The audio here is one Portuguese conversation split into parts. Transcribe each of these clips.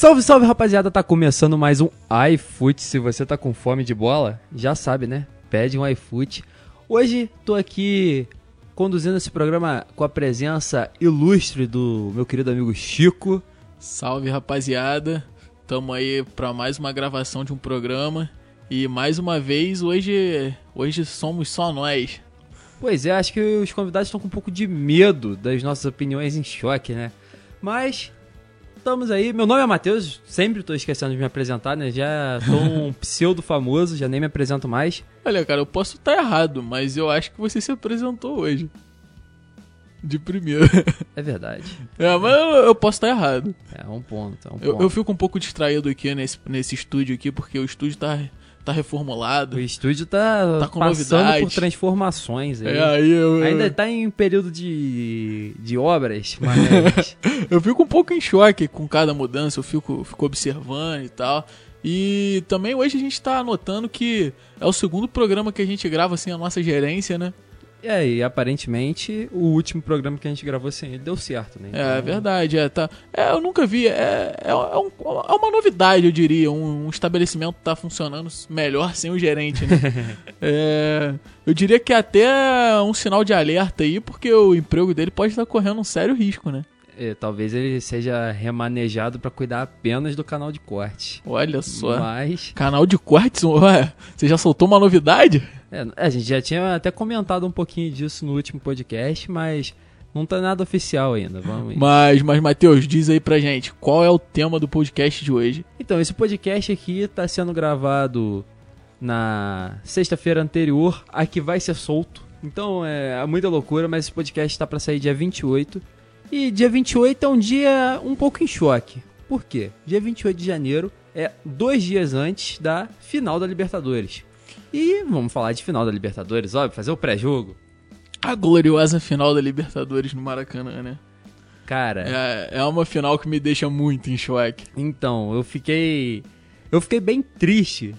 Salve, salve rapaziada, tá começando mais um iFoot. Se você tá com fome de bola, já sabe, né? Pede um iFoot. Hoje tô aqui conduzindo esse programa com a presença ilustre do meu querido amigo Chico. Salve rapaziada, tamo aí pra mais uma gravação de um programa e mais uma vez hoje, hoje somos só nós. Pois é, acho que os convidados estão com um pouco de medo das nossas opiniões em choque, né? Mas estamos aí. Meu nome é Matheus, sempre tô esquecendo de me apresentar, né? Já tô um pseudo famoso, já nem me apresento mais. Olha, cara, eu posso estar errado, mas eu acho que você se apresentou hoje. De primeiro. É verdade. É, mas eu, eu posso estar errado. É um ponto, é um Eu, ponto. eu fico um pouco distraído aqui nesse, nesse estúdio aqui, porque o estúdio tá, tá reformulado. O estúdio tá, Tá com passando novidade. por transformações aí. É, aí eu, Ainda tá em período de, de obras, mas eu fico um pouco em choque com cada mudança, eu fico, fico observando e tal. E também hoje a gente tá notando que é o segundo programa que a gente grava sem a nossa gerência, né? E aí, aparentemente, o último programa que a gente gravou sem ele deu certo, né? É, Então, verdade, é, tá. É, eu nunca vi, é, é, é um- é uma novidade, eu diria. Um, um estabelecimento tá funcionando melhor sem o gerente, né? É, eu diria que é até um sinal de alerta aí, porque o emprego dele pode estar correndo um sério risco, né? É, talvez ele seja remanejado pra cuidar apenas do canal de corte. Olha só. Mas Canal de cortes, ué, você já soltou uma novidade? é, a gente já tinha até comentado um pouquinho disso no último podcast, mas não tá nada oficial ainda. Vamos. Mas, mas Matheus, diz aí pra gente, qual é o tema do podcast de hoje? Então, esse podcast aqui tá sendo gravado na sexta-feira anterior a que vai ser solto. Então é muita loucura, mas esse podcast tá pra sair dia 28. E dia 28 é um dia um pouco em choque. Por quê? Dia 28 de janeiro é dois dias antes da final da Libertadores. E vamos falar de final da Libertadores, óbvio, fazer o pré-jogo. A gloriosa final da Libertadores no Maracanã, né? Cara, É, é uma final que me deixa muito em choque. Então, eu fiquei. Eu fiquei bem triste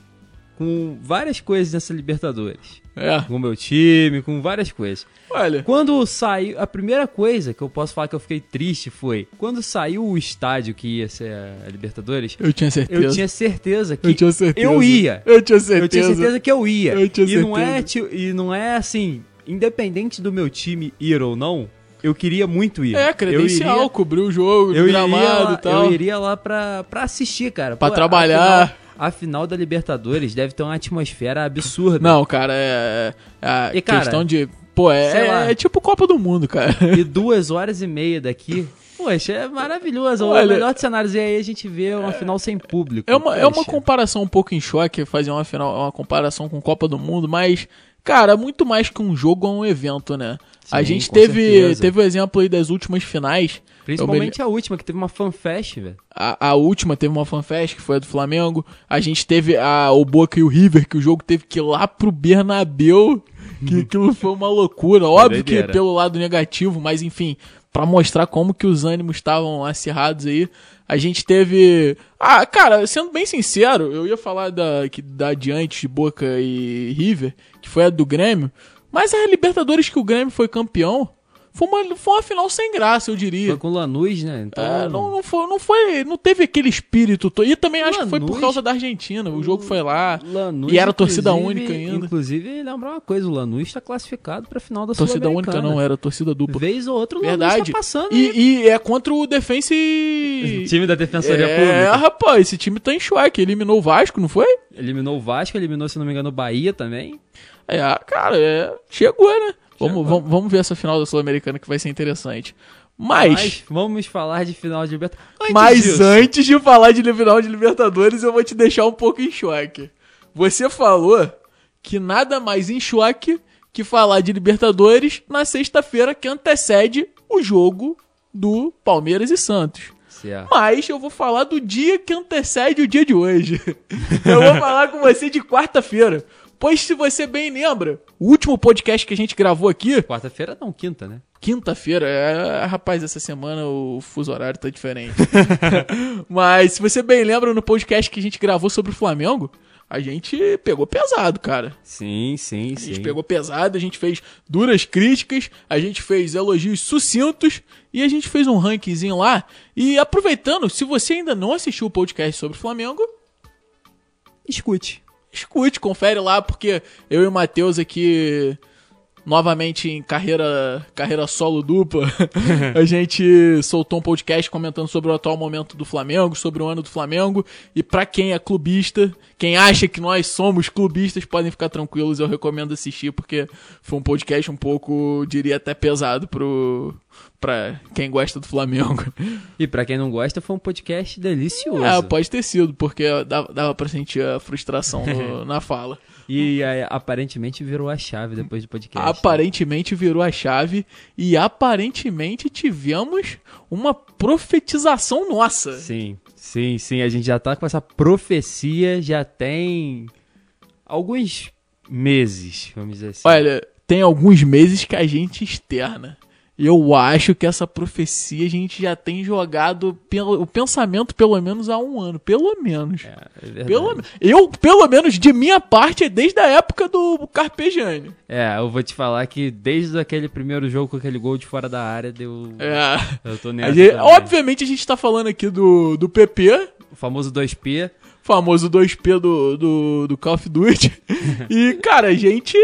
com várias coisas nessa Libertadores. É, Com o meu time, com várias coisas. olha, Quando saiu. A primeira coisa que eu posso falar que eu fiquei triste foi. Quando saiu o estádio que ia ser a Libertadores, eu tinha certeza. eu tinha certeza que. Eu tinha certeza. eu ia. Eu tinha certeza. Eu tinha certeza que eu ia. Eu tinha e, não é, certeza. e não é assim. Independente do meu time ir ou não, eu queria muito ir. É, credencial, Eu iria, cobrir o jogo, eu iria, gramado lá, e tal. eu iria lá pra, pra assistir, cara. Pra Pô, trabalhar. A final, da Libertadores deve ter uma atmosfera absurda. Não, cara, é. é a E, cara, questão de. Pô, é, lá. é tipo Copa do Mundo, cara. E duas horas e meia daqui. Poxa, é maravilhoso. Olha- o melhor dos cenários é aí a gente vê uma final sem público. É uma, é uma comparação um pouco em choque fazer uma final, uma comparação com Copa do Mundo, mas, cara, muito mais que um jogo é um evento, né? A gente teve, certeza. teve o exemplo aí das últimas finais. Principalmente a última, que teve uma fanfest, velho. A, a última teve uma fanfest, que foi a do Flamengo. A gente teve a, o Boca e o River, que o jogo teve que ir lá pro Bernabéu. Que aquilo foi uma loucura. Óbvio que pelo lado negativo, mas enfim, pra mostrar como que os ânimos estavam acirrados aí. A gente teve. Ah, cara, sendo bem sincero, eu ia falar da, que, da de Boca e River, que foi a do Grêmio. Mas a Libertadores que o Grêmio foi campeão foi uma, foi uma final sem graça, eu diria. Foi com o Lanús, né? Então, É, não, não, foi, não foi. Não teve aquele espírito todo. E também acho que foi por causa da Argentina. O jogo foi lá. Lanús, E era torcida única ainda. Inclusive, lembrar uma coisa, o Lanús está classificado pra final da Torcida única não, era torcida dupla. Vez ou outra o Lanús Verdade. tá passando. E, e é contra o Defensa e. Time da Defensoria É, Pública. rapaz, esse time tá em choque. Eliminou o Vasco, não foi? Eliminou o Vasco, eliminou, se não me engano, o Bahia também. É, cara, é, chegou, né? Vamos, Chegou. vamos, vamos ver essa final da Sul-Americana que vai ser interessante. Mas, Mas vamos falar de final de Libertadores. Antes mas disso, antes de falar de final de Libertadores, eu vou te deixar um pouco em choque. Você falou que nada mais em choque que falar de Libertadores na sexta-feira que antecede o jogo do Palmeiras e Santos. Certo. Mas eu vou falar do dia que antecede o dia de hoje. Eu vou falar com você de quarta-feira. Pois se você bem lembra, o último podcast que a gente gravou aqui, Quarta-feira não, quinta, né? quinta-feira, é, rapaz, essa semana o fuso horário tá diferente. Mas se você bem lembra no podcast que a gente gravou sobre o Flamengo, a gente pegou pesado, cara. Sim, sim, A sim. gente pegou pesado, a gente fez duras críticas, a gente fez elogios sucintos e a gente fez um rankingzinho lá. E aproveitando, se você ainda não assistiu o podcast sobre o Flamengo, Escute. Escute, confere lá, porque eu e o Matheus aqui, novamente em carreira, carreira solo dupla, a gente soltou um podcast comentando sobre o atual momento do Flamengo, sobre o ano do Flamengo. E pra quem é clubista, quem acha que nós somos clubistas, podem ficar tranquilos, eu recomendo assistir, porque foi um podcast um pouco, diria até pesado pro. Pra quem gosta do Flamengo. E pra quem não gosta, foi um podcast delicioso. É, pode ter sido, porque dava, dava pra sentir a frustração no- na fala. E é, aparentemente virou a chave depois do podcast. Aparentemente virou a chave e aparentemente tivemos uma profetização nossa. Sim, sim, sim. A gente já tá com essa profecia já tem alguns meses, vamos dizer assim. Olha, tem alguns meses que a gente externa. Eu acho que essa profecia a gente já tem jogado pelo, o pensamento pelo menos há um ano. Pelo menos. É, é. Pelo, eu, pelo menos, de minha parte, é desde a época do Carpegiani. É, eu vou te falar que desde aquele primeiro jogo com aquele gol de fora da área, deu. É. Eu tô A nessa. gente- também. obviamente a gente tá falando aqui do, do PP, O famoso 2P. famoso 2P do, do, do Call of Duty. e, cara, a gente.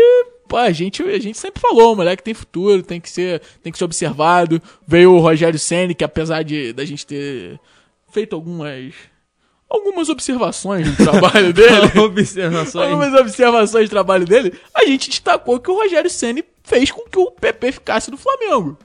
Pô, a gente, a gente sempre falou, o moleque tem futuro, tem que ser, tem que ser observado. Veio o Rogério Senni, que apesar de da gente ter feito algumas algumas observações no trabalho dele, Observações. algumas observações do trabalho dele, a gente destacou que o Rogério Senni fez com que o PP ficasse no Flamengo.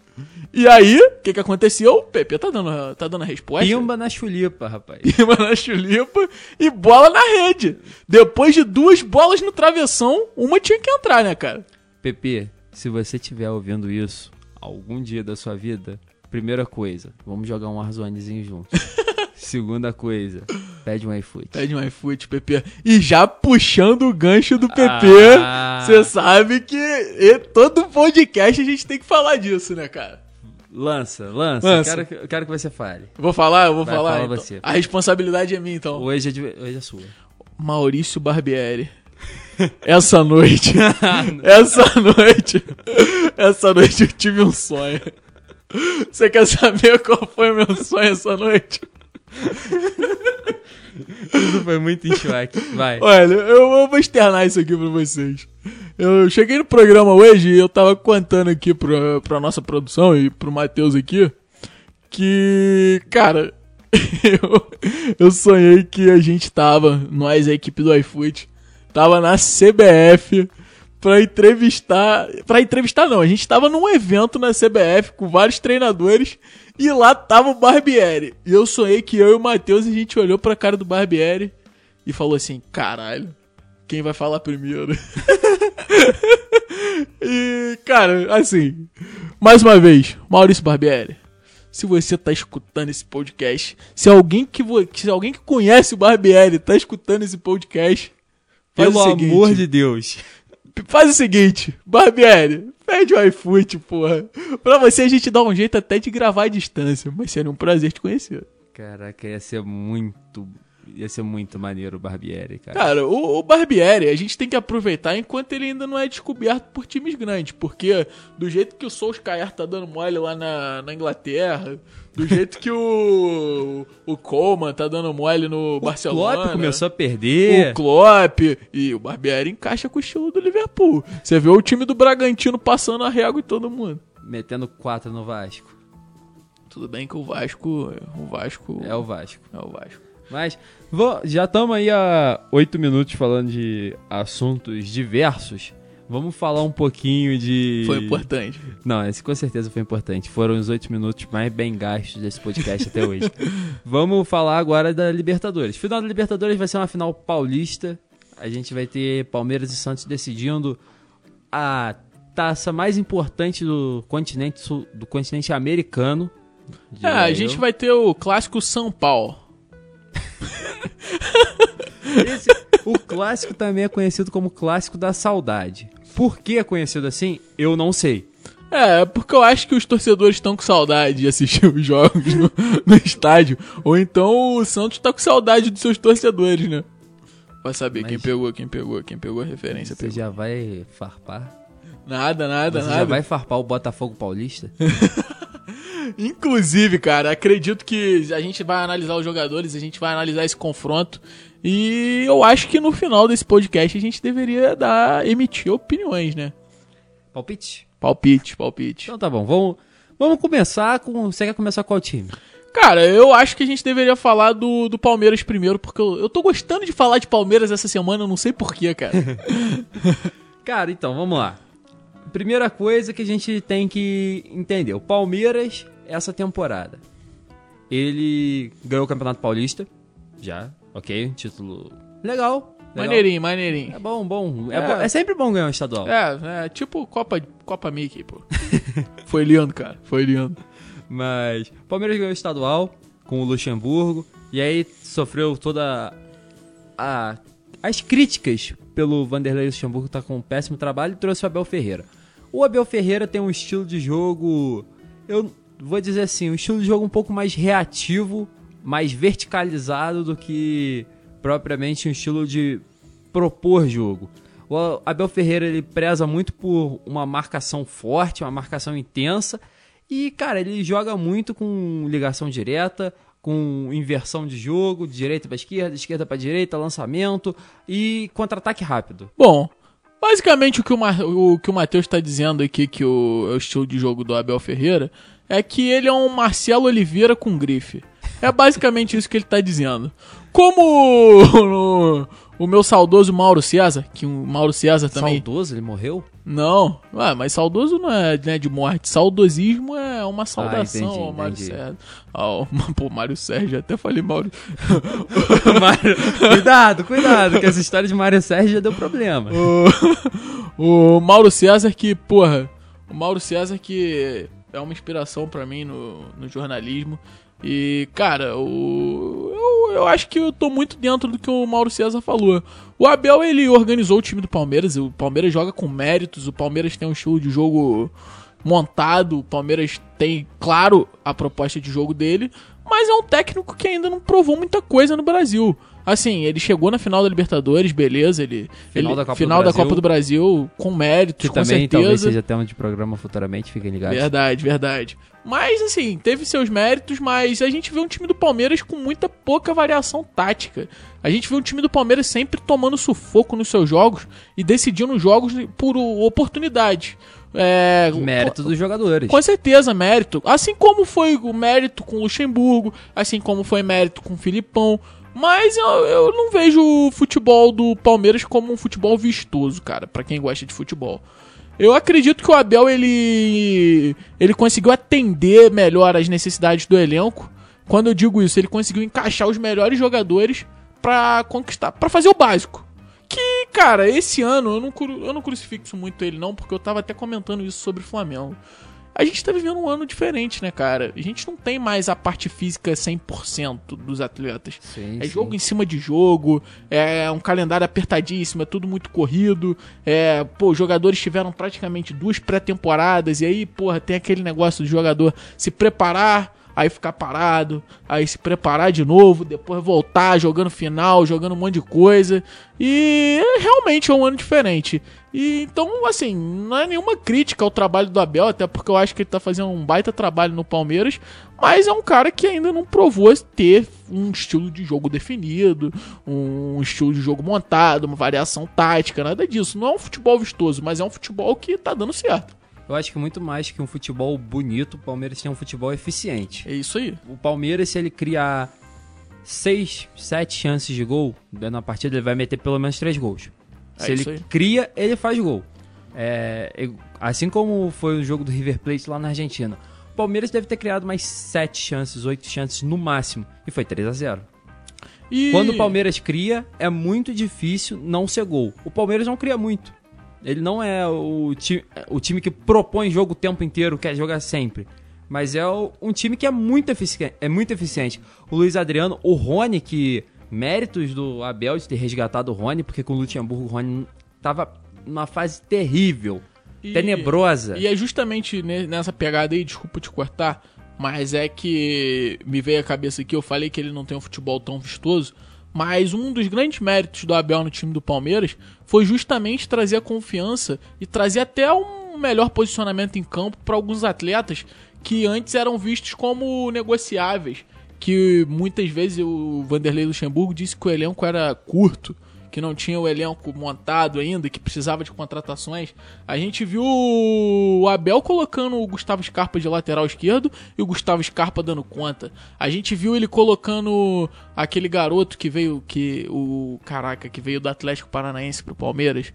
E aí, o que que aconteceu? O PP tá dando, tá dando a resposta. Pimba na chulipa, rapaz. Pima na chulipa e bola na rede. Depois de duas bolas no travessão, uma tinha que entrar, né, cara? Pepe, se você estiver ouvindo isso algum dia da sua vida, primeira coisa, vamos jogar um Warzonezinho junto. Segunda coisa, pede um iFood. Pede um iFoot, PP. E já puxando o gancho do PP, Ah. você sabe que todo podcast a gente tem que falar disso, né, cara? Lança, lança. Lança. Quero, que- quero que você fale. Vou falar, eu vou Vai, falar. fala então. você. A responsabilidade é minha, então. Hoje é, de- hoje é sua. Maurício Barbieri. Essa noite, essa noite, essa noite eu tive um sonho. Você quer saber qual foi o meu sonho essa noite? Isso foi muito enxuaque. Vai. Olha, eu, eu vou externar isso aqui pra vocês. Eu cheguei no programa hoje e eu tava contando aqui pra, pra nossa produção e pro Matheus aqui que, cara, eu, eu sonhei que a gente tava, nós, a equipe do iFood, tava na CBF pra entrevistar. Pra entrevistar, não, a gente tava num evento na CBF com vários treinadores e lá tava o Barbieri. E eu sonhei que eu e o Matheus a gente olhou pra cara do Barbieri e falou assim: caralho, quem vai falar primeiro? e, cara, assim, mais uma vez, Maurício Barbieri. Se você tá escutando esse podcast, se alguém que, se alguém que conhece o Barbieri tá escutando esse podcast, faz Pelo o seguinte, amor de Deus. Faz o seguinte, Barbieri, pede o iFood, porra. Pra você a gente dá um jeito até de gravar à distância, mas seria um prazer te conhecer. Caraca, ia ser muito. Ia ser muito maneiro o Barbieri, cara. Cara, o, o Barbieri, a gente tem que aproveitar enquanto ele ainda não é descoberto por times grandes, porque do jeito que o Solskjaer tá dando mole lá na, na Inglaterra, do jeito que o, o Coleman tá dando mole no o Barcelona... Klopp começou a perder. O Klopp e o Barbieri encaixa com o estilo do Liverpool. Você vê o time do Bragantino passando a régua em todo mundo. Metendo 4 no Vasco. Tudo bem que o Vasco, o Vasco É o Vasco. é o Vasco. Mas vou- já estamos aí há 8 minutos falando de assuntos diversos. Vamos falar um pouquinho de. Foi importante. Não, esse com certeza foi importante. Foram os 8 minutos mais bem gastos desse podcast até hoje. Vamos falar agora da Libertadores. Final da Libertadores vai ser uma final paulista. A gente vai ter Palmeiras e Santos decidindo a taça mais importante do continente do continente americano. É, a gente vai ter o clássico São Paulo. Esse- o clássico também é conhecido como clássico da saudade. Por que é conhecido assim? Eu não sei. É, porque eu acho que os torcedores estão com saudade de assistir os jogos no, no estádio. Ou então o Santos tá com saudade dos seus torcedores, né? Vai saber Mas- quem pegou, quem pegou, quem pegou a referência. Você Pegou. já vai farpar? Nada, nada, Você nada. já vai farpar o Botafogo Paulista? Inclusive, cara, acredito que a gente vai analisar os jogadores, a gente vai analisar esse confronto. E eu acho que no final desse podcast a gente deveria dar, emitir opiniões, né? Palpite? Palpite, palpite. Então tá bom, vamos, vamos começar com... Você quer começar qual time? Cara, eu acho que a gente deveria falar do, do Palmeiras primeiro, porque eu, eu tô gostando de falar de Palmeiras essa semana, eu não sei porquê, cara. Cara, então, vamos lá. Primeira coisa que a gente tem que entender. O Palmeiras, essa temporada, ele ganhou o Campeonato Paulista. Já, ok, título legal. legal. maneirinho, maneirinho. É bom, bom. É, É. bom- é sempre bom ganhar um estadual. É, é tipo Copa, Copa Mickey, pô. Foi lindo, cara, foi lindo. Mas o Palmeiras ganhou o estadual com o Luxemburgo. E aí sofreu toda a, as críticas pelo Vanderlei Luxemburgo tá com um péssimo trabalho e trouxe o Abel Ferreira. O Abel Ferreira tem um estilo de jogo, eu vou dizer assim, um estilo de jogo um pouco mais reativo, mais verticalizado do que propriamente um estilo de propor jogo. O Abel Ferreira ele preza muito por uma marcação forte, uma marcação intensa. E, cara, ele joga muito com ligação direta, com inversão de jogo, de direita para esquerda, esquerda para direita, lançamento e contra-ataque rápido. Bom, basicamente o que o, Mar- o, que o Matheus tá dizendo aqui, que o, é o estilo de jogo do Abel Ferreira, é que ele é um Marcelo Oliveira com grife. É basicamente isso que ele tá dizendo. Como o meu saudoso Mauro César, que o Mauro César também. Saudoso, ele morreu? Não, ah, mas saudoso não é né, de morte. Saudosismo é uma saudação entendi, ao Mário. Sérgio. Ao, pô, Mário Sérgio, até falei Mauro. Mário- cuidado, cuidado, que essa história de Mário Sérgio já deu problema. O, o Mauro César que, porra, o Mauro César que é uma inspiração pra mim no, no jornalismo. E, cara, o, eu, eu acho que eu tô muito dentro do que o Mauro César falou. O Abel, ele organizou o time do Palmeiras, o Palmeiras joga com méritos, o Palmeiras tem um estilo de jogo montado, o Palmeiras tem, claro, a proposta de jogo dele, mas é um técnico que ainda não provou muita coisa no Brasil. Assim, ele chegou na final da Libertadores, beleza, ele Final ele- da Copa do final da Brasil. Copa do Brasil com méritos, Que com também certeza. talvez seja tema de programa futuramente, fiquem ligados. Verdade, verdade. Mas assim, teve seus méritos, mas a gente vê um time do Palmeiras com muita pouca variação tática. A gente vê um time do Palmeiras sempre tomando sufoco nos seus jogos e decidindo os jogos por oportunidade. É, Mérito dos jogadores. com certeza, mérito. Assim como foi o mérito com o Luxemburgo, assim como foi mérito com o Filipão. Mas eu, eu não vejo o futebol do Palmeiras como um futebol vistoso, cara, pra quem gosta de futebol. Eu acredito que o Abel ele ele conseguiu atender melhor as necessidades do elenco. Quando eu digo isso, ele conseguiu encaixar os melhores jogadores pra conquistar, para fazer o básico. Que, cara, esse ano eu não, eu não crucifixo muito ele não, porque eu tava até comentando isso sobre o Flamengo. A gente tá vivendo um ano diferente, né, cara? A gente não tem mais a parte física 100% dos atletas. Sim, É sim. jogo em cima de jogo, é um calendário apertadíssimo, é tudo muito corrido. É, pô, os jogadores tiveram praticamente duas pré-temporadas e aí, porra, tem aquele negócio do jogador se preparar, aí ficar parado, aí se preparar de novo, depois voltar jogando final, jogando um monte de coisa. E é, realmente é um ano diferente. E então, assim, não é nenhuma crítica ao trabalho do Abel, até porque eu acho que ele tá fazendo um baita trabalho no Palmeiras, mas é um cara que ainda não provou ter um estilo de jogo definido, um estilo de jogo montado, uma variação tática, nada disso. Não é um futebol vistoso, mas é um futebol que tá dando certo. Eu acho que muito mais que um futebol bonito, o Palmeiras tem um futebol eficiente. É isso aí. O Palmeiras, se ele criar 6, 7 chances de gol na partida, ele vai meter pelo menos 3 gols. É Se ele aí. cria, ele faz gol. É, assim como foi o jogo do River Plate lá na Argentina. O Palmeiras deve ter criado mais 7 chances, 8 chances no máximo. E foi 3 a 0 E... Quando o Palmeiras cria, é muito difícil não ser gol. O Palmeiras não cria muito. Ele não é o, ti o time que propõe jogo o tempo inteiro, quer jogar sempre. Mas é o- um time que é muito, efici é muito eficiente. O Luiz Adriano, o Rony, que méritos do Abel de ter resgatado o Rony, porque com o Luxemburgo o Rony tava numa fase terrível, E- tenebrosa. E é justamente ne- nessa pegada aí, desculpa te cortar, mas é que me veio a cabeça aqui, eu falei que ele não tem um futebol tão vistoso, Mas um dos grandes méritos do Abel no time do Palmeiras foi justamente trazer a confiança e trazer até um melhor posicionamento em campo para alguns atletas que antes eram vistos como negociáveis. Que muitas vezes o Vanderlei Luxemburgo disse que o elenco era curto que não tinha o elenco montado ainda, que precisava de contratações. A gente viu o Abel colocando o Gustavo Scarpa de lateral esquerdo e o Gustavo Scarpa dando conta. A gente viu ele colocando aquele garoto que veio, que o caraca, que veio do Atlético Paranaense pro Palmeiras.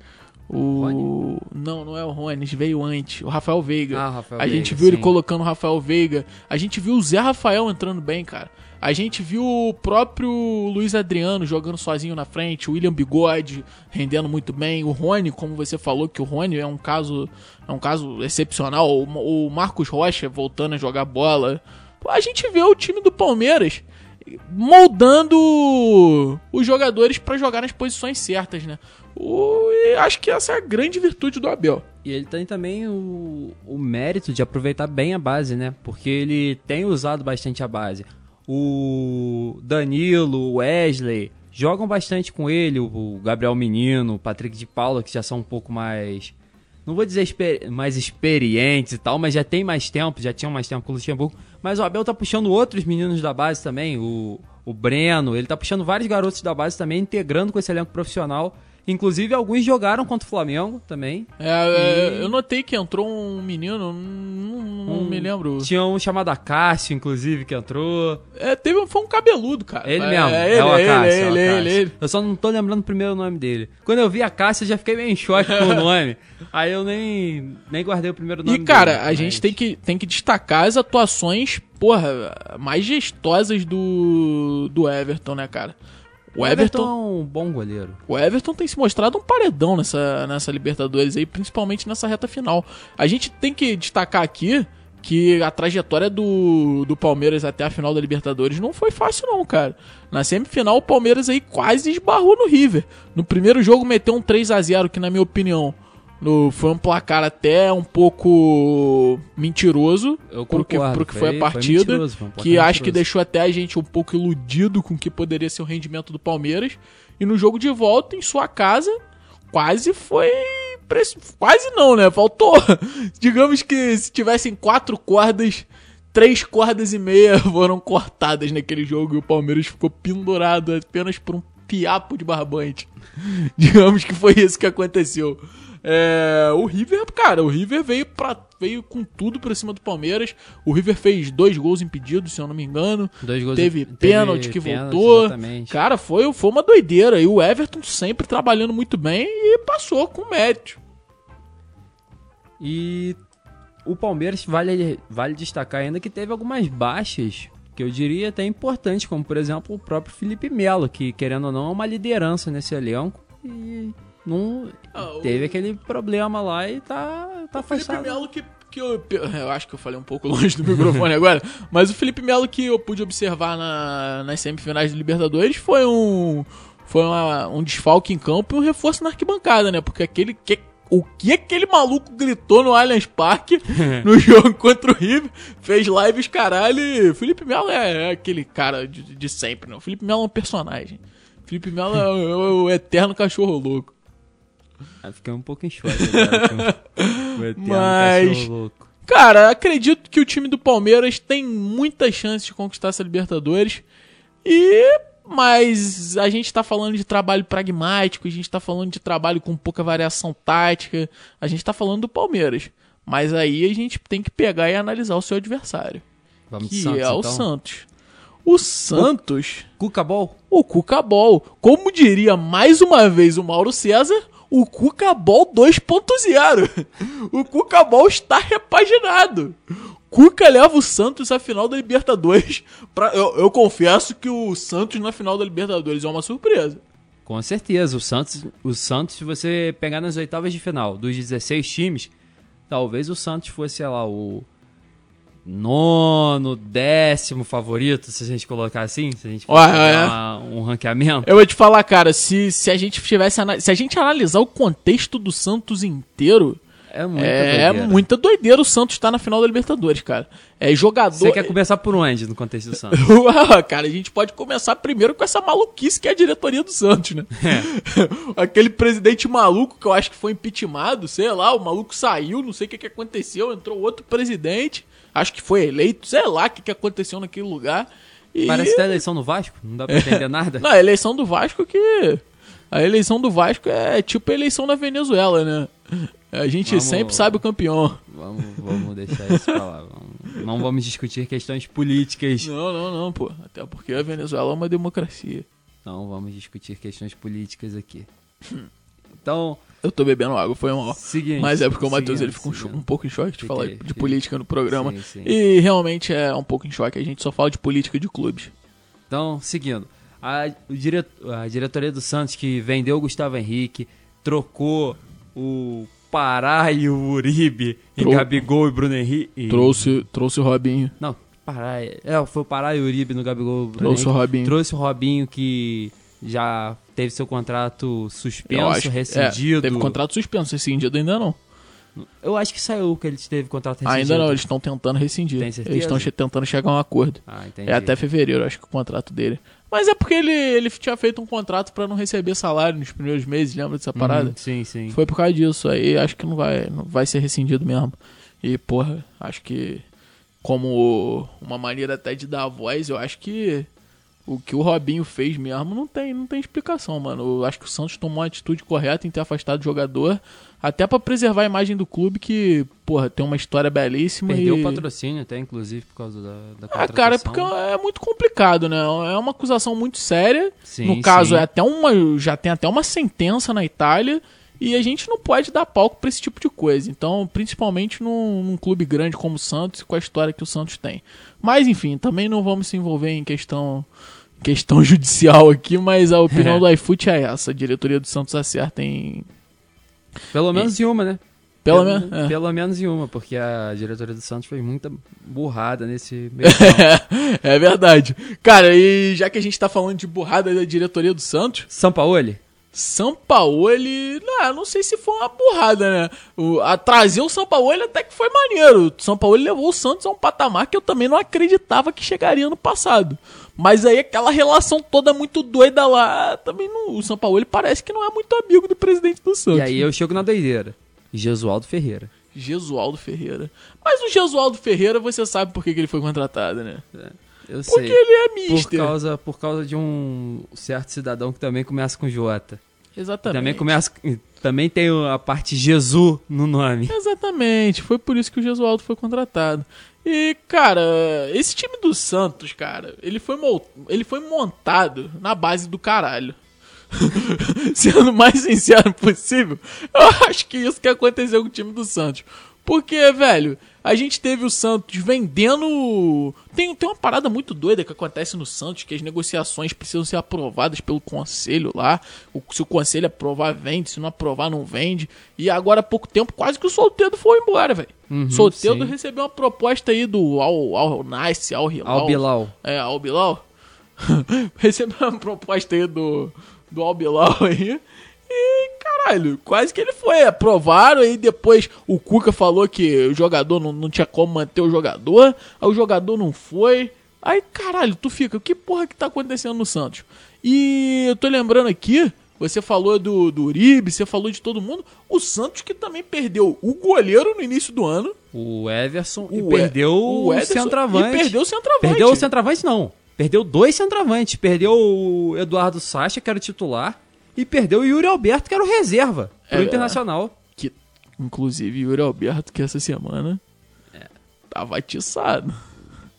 O. Rony? Não, não é o Rony, veio antes. O Rafael Veiga. Ah, Rafael a Veiga, gente viu ele sim. colocando o Rafael Veiga. A gente viu o Zé Rafael entrando bem, cara. A gente viu o próprio Luiz Adriano jogando sozinho na frente, o William Bigode rendendo muito bem, o Rony, como você falou, que o Rony é um caso, é um caso excepcional, o, o Marcos Rocha voltando a jogar bola. A gente vê o time do Palmeiras moldando os jogadores para jogar nas posições certas, né? O, acho que essa é a grande virtude do Abel. E ele tem também o, o mérito de aproveitar bem a base, né? Porque ele tem usado bastante a base. O Danilo, o Wesley jogam bastante com ele, o Gabriel Menino, o Patrick de Paula, que já são um pouco mais. Não vou dizer exper- mais experientes e tal, mas já tem mais tempo, já tinham mais tempo com o Luxemburgo. Mas o Abel tá puxando outros meninos da base também, o, o Breno, ele tá puxando vários garotos da base também, integrando com esse elenco profissional. Inclusive, alguns jogaram contra o Flamengo também. É, é, Eu notei que entrou um menino, não, não- Um- me lembro. Tinha um chamado Acácio, inclusive, que entrou. É, teve, um- foi um cabeludo, cara. Ele é, mesmo, É, é, ele, o é ele, Acácio. é é o ele, Acácio. ele, ele. Eu só não tô lembrando o primeiro nome dele. Quando eu vi Acácio, eu já fiquei meio em choque com o nome. Aí eu nem, nem guardei o primeiro nome E, cara, dele, a mas- gente tem que, tem que destacar as atuações, porra, majestosas do, do Everton, né, cara? O Everton, Everton é um bom goleiro. o Everton tem se mostrado um paredão nessa, nessa Libertadores aí, principalmente nessa reta final. A gente tem que destacar aqui que a trajetória do, do Palmeiras até a final da Libertadores não foi fácil não, cara. Na semifinal o Palmeiras aí quase esbarrou no River. No primeiro jogo meteu um 3 a 0 que na minha opinião no, foi um placar até um pouco mentiroso Eu pro que, pro que foi, a foi partida. mentiroso, foi um que acho que mentiroso. deixou até a gente um pouco iludido com o que poderia ser o rendimento do Palmeiras. E no jogo de volta, em sua casa, quase foi. Quase não, né? Faltou. Digamos que se tivessem quatro cordas, três cordas e meia foram cortadas naquele jogo e o Palmeiras ficou pendurado apenas por um fiapo de barbante. Digamos que foi isso que aconteceu. É, o River, cara, o River veio, pra, veio com tudo pra cima do Palmeiras. O River fez dois gols impedidos, se eu não me engano. Dois gols Teve pênalti que pênalti, voltou. exatamente. Cara, foi, foi uma doideira. E o Everton sempre trabalhando muito bem e passou com mérito. E o Palmeiras vale, vale destacar ainda que teve algumas baixas que eu diria até importantes, como por exemplo o próprio Felipe Melo, que querendo ou não é uma liderança nesse elenco e não Ah, o- teve aquele problema lá e tá, tá Felipe afastado. Melo que, que eu, eu acho que eu falei um pouco longe do microfone agora, mas o Felipe Melo que eu pude observar na, nas semifinais de Libertadores foi um foi uma- um desfalque em campo e um reforço na arquibancada, né? Porque aquele que o que aquele maluco gritou no Allianz Parque no jogo contra o River, fez lives caralho e Felipe Melo é, é aquele cara de, de sempre, né? O Felipe Melo é um personagem. Felipe Melo é, o- é o eterno cachorro louco. Ah, Fiquei um pouco em choque agora Mas- louco. Cara, acredito que o time do Palmeiras tem muitas chances de conquistar essa Libertadores. E. Mas a gente tá falando de trabalho pragmático, a gente tá falando de trabalho com pouca variação tática, a gente tá falando do Palmeiras. Mas aí a gente tem que pegar e analisar o seu adversário, Vamos que Santos, é o então. Santos. O Santos, Cuca Ball? o Cuca Ball. Como diria mais uma vez o Mauro César, o Cuca Ball 2.0. O Cuca Ball está repaginado. Cuca leva o Santos à final da Libertadores. Pra, eu, eu confesso que o Santos na final da Libertadores é uma surpresa. Com certeza, o Santos, o Santos, se você pegar nas oitavas de final dos 16 times, talvez o Santos fosse, sei lá, o nono, décimo favorito, se a gente colocar assim, se a gente Olha, é. uma- um ranqueamento. Eu vou te falar, cara, se, se a gente tivesse se a gente analisar o contexto do Santos inteiro, É muita É doideira. muita doideira o Santos tá na final da Libertadores, cara. É jogador. Você quer começar por onde no contexto do Santos? Cara, a gente pode começar primeiro com essa maluquice que é a diretoria do Santos, né? Aquele presidente maluco que eu acho que foi impeachmentado, sei lá, o maluco saiu, não sei o que, que aconteceu, entrou outro presidente, acho que foi eleito, sei lá o que, que aconteceu naquele lugar. E... Parece até a eleição no Vasco, não dá pra entender nada. Não, a eleição do Vasco que. A eleição do Vasco é tipo a eleição da Venezuela, né? A gente Vamos- sempre sabe o campeão. Vamos, vamos deixar isso pra lá. Vamos- não vamos discutir questões políticas. Não, não, não, pô. Até porque a Venezuela é uma democracia. Não vamos discutir questões políticas aqui. Então, Eu tô bebendo água, foi mal. seguinte. Mas é porque o Matheus ele ficou um, um pouco em choque de Fiquei, falar de fiquei. política no programa. Sim, sim. E realmente é um pouco em choque. A gente só fala de política de clubes. Então, seguindo. A, o dire- a diretoria do Santos que vendeu o Gustavo Henrique, trocou o Pará e o Uribe em Trou- Gabigol e Bruno Henrique. Trouxe, trouxe o Robinho. Não, Pará. É, foi o Pará e o Uribe no Gabigol. Bruno Trouxe o Henrique. Robinho. Trouxe o Robinho que já teve seu contrato suspenso, acho, rescindido. É, teve contrato suspenso, rescindido ainda não. Eu acho que saiu que ele teve contrato rescindido. Ainda não, eles estão tentando rescindir. Tem certeza? Eles estão tentando chegar a um acordo. Ah, entendi. É até fevereiro, acho que o contrato dele. Mas é porque ele, ele tinha feito um contrato pra não receber salário nos primeiros meses, lembra dessa parada? Uhum, sim, sim. Foi por causa disso. Aí acho que não vai, não vai ser rescindido mesmo. E, porra, acho que como uma maneira até de dar voz, eu acho que o que o Robinho fez mesmo não tem, não tem explicação, mano. Eu acho que o Santos tomou uma atitude correta em ter afastado o jogador, até pra preservar a imagem do clube que, porra, tem uma história belíssima Perdeu e... o patrocínio até, inclusive, por causa da, da Ah, cara, é porque é muito complicado, né? É uma acusação muito séria. Sim, no caso, sim. é até uma. Já tem até uma sentença na Itália. E a gente não pode dar palco pra esse tipo de coisa. Então, principalmente num, num clube grande como o Santos, com a história que o Santos tem. Mas, enfim, também não vamos se envolver em questão, questão judicial aqui, mas a opinião É. do iFoot é essa. A diretoria do Santos acerta em. Pelo menos em uma, né? Pelo menos. é. Pelo menos em uma, porque a diretoria do Santos foi muita burrada nesse meio é verdade. Cara, e já que a gente tá falando de burrada da diretoria do Santos, Sampaoli? Sampaoli, não, não sei se foi uma burrada, né? O, a trazer o Sampaoli até que foi maneiro. O Sampaoli levou o Santos a um patamar que eu também não acreditava que chegaria no passado. Mas aí aquela relação toda muito doida lá, também não, o Sampaoli parece que não é muito amigo do presidente do Santos. E aí eu chego na doideira. Jesualdo Ferreira. Gesualdo Ferreira. Mas o Gesualdo Ferreira, você sabe por que, que ele foi contratado, né? Eu Porque sei. ele é Por mister. causa, por causa de um certo cidadão que também começa com J. Exatamente. Também começa. Também tem a parte Jesus no nome. Exatamente, foi por isso que o Gesualdo foi contratado. E, cara, esse time do Santos, cara, ele foi, ele foi montado na base do caralho. Sendo o mais sincero possível, eu acho que isso que aconteceu com o time do Santos. Porque, velho, a gente teve o Santos vendendo. Tem, tem uma parada muito doida que acontece no Santos, que as negociações precisam ser aprovadas pelo conselho lá. O- se o conselho aprovar, vende. Se não aprovar, não vende. E agora há pouco tempo, quase que o Solteiro foi embora, velho. Uhum, Solteiro recebeu uma proposta aí do Al, Al Nice, Al Hilal. Al Bilal. É, Al Bilal. recebeu uma proposta aí do, do Al Bilal aí. E, caralho, quase que ele foi. Aprovaram, aí depois o Cuca falou que o jogador não, não tinha como manter o jogador. Aí o jogador não foi. Aí, caralho, tu fica, que porra que tá acontecendo no Santos? E eu tô lembrando aqui, você falou do, do Uribe, você falou de todo mundo. O Santos que também perdeu o goleiro no início do ano. O Everson e O perdeu o o, Ederson- centroavante. E perdeu o centroavante. Perdeu o centroavante, não. Perdeu dois centroavantes. Perdeu o Eduardo Sacha, que era o titular. E perdeu o Yuri Alberto, que era o reserva. Pro É, Internacional. Que, inclusive, Yuri Alberto, que essa semana tava atiçado.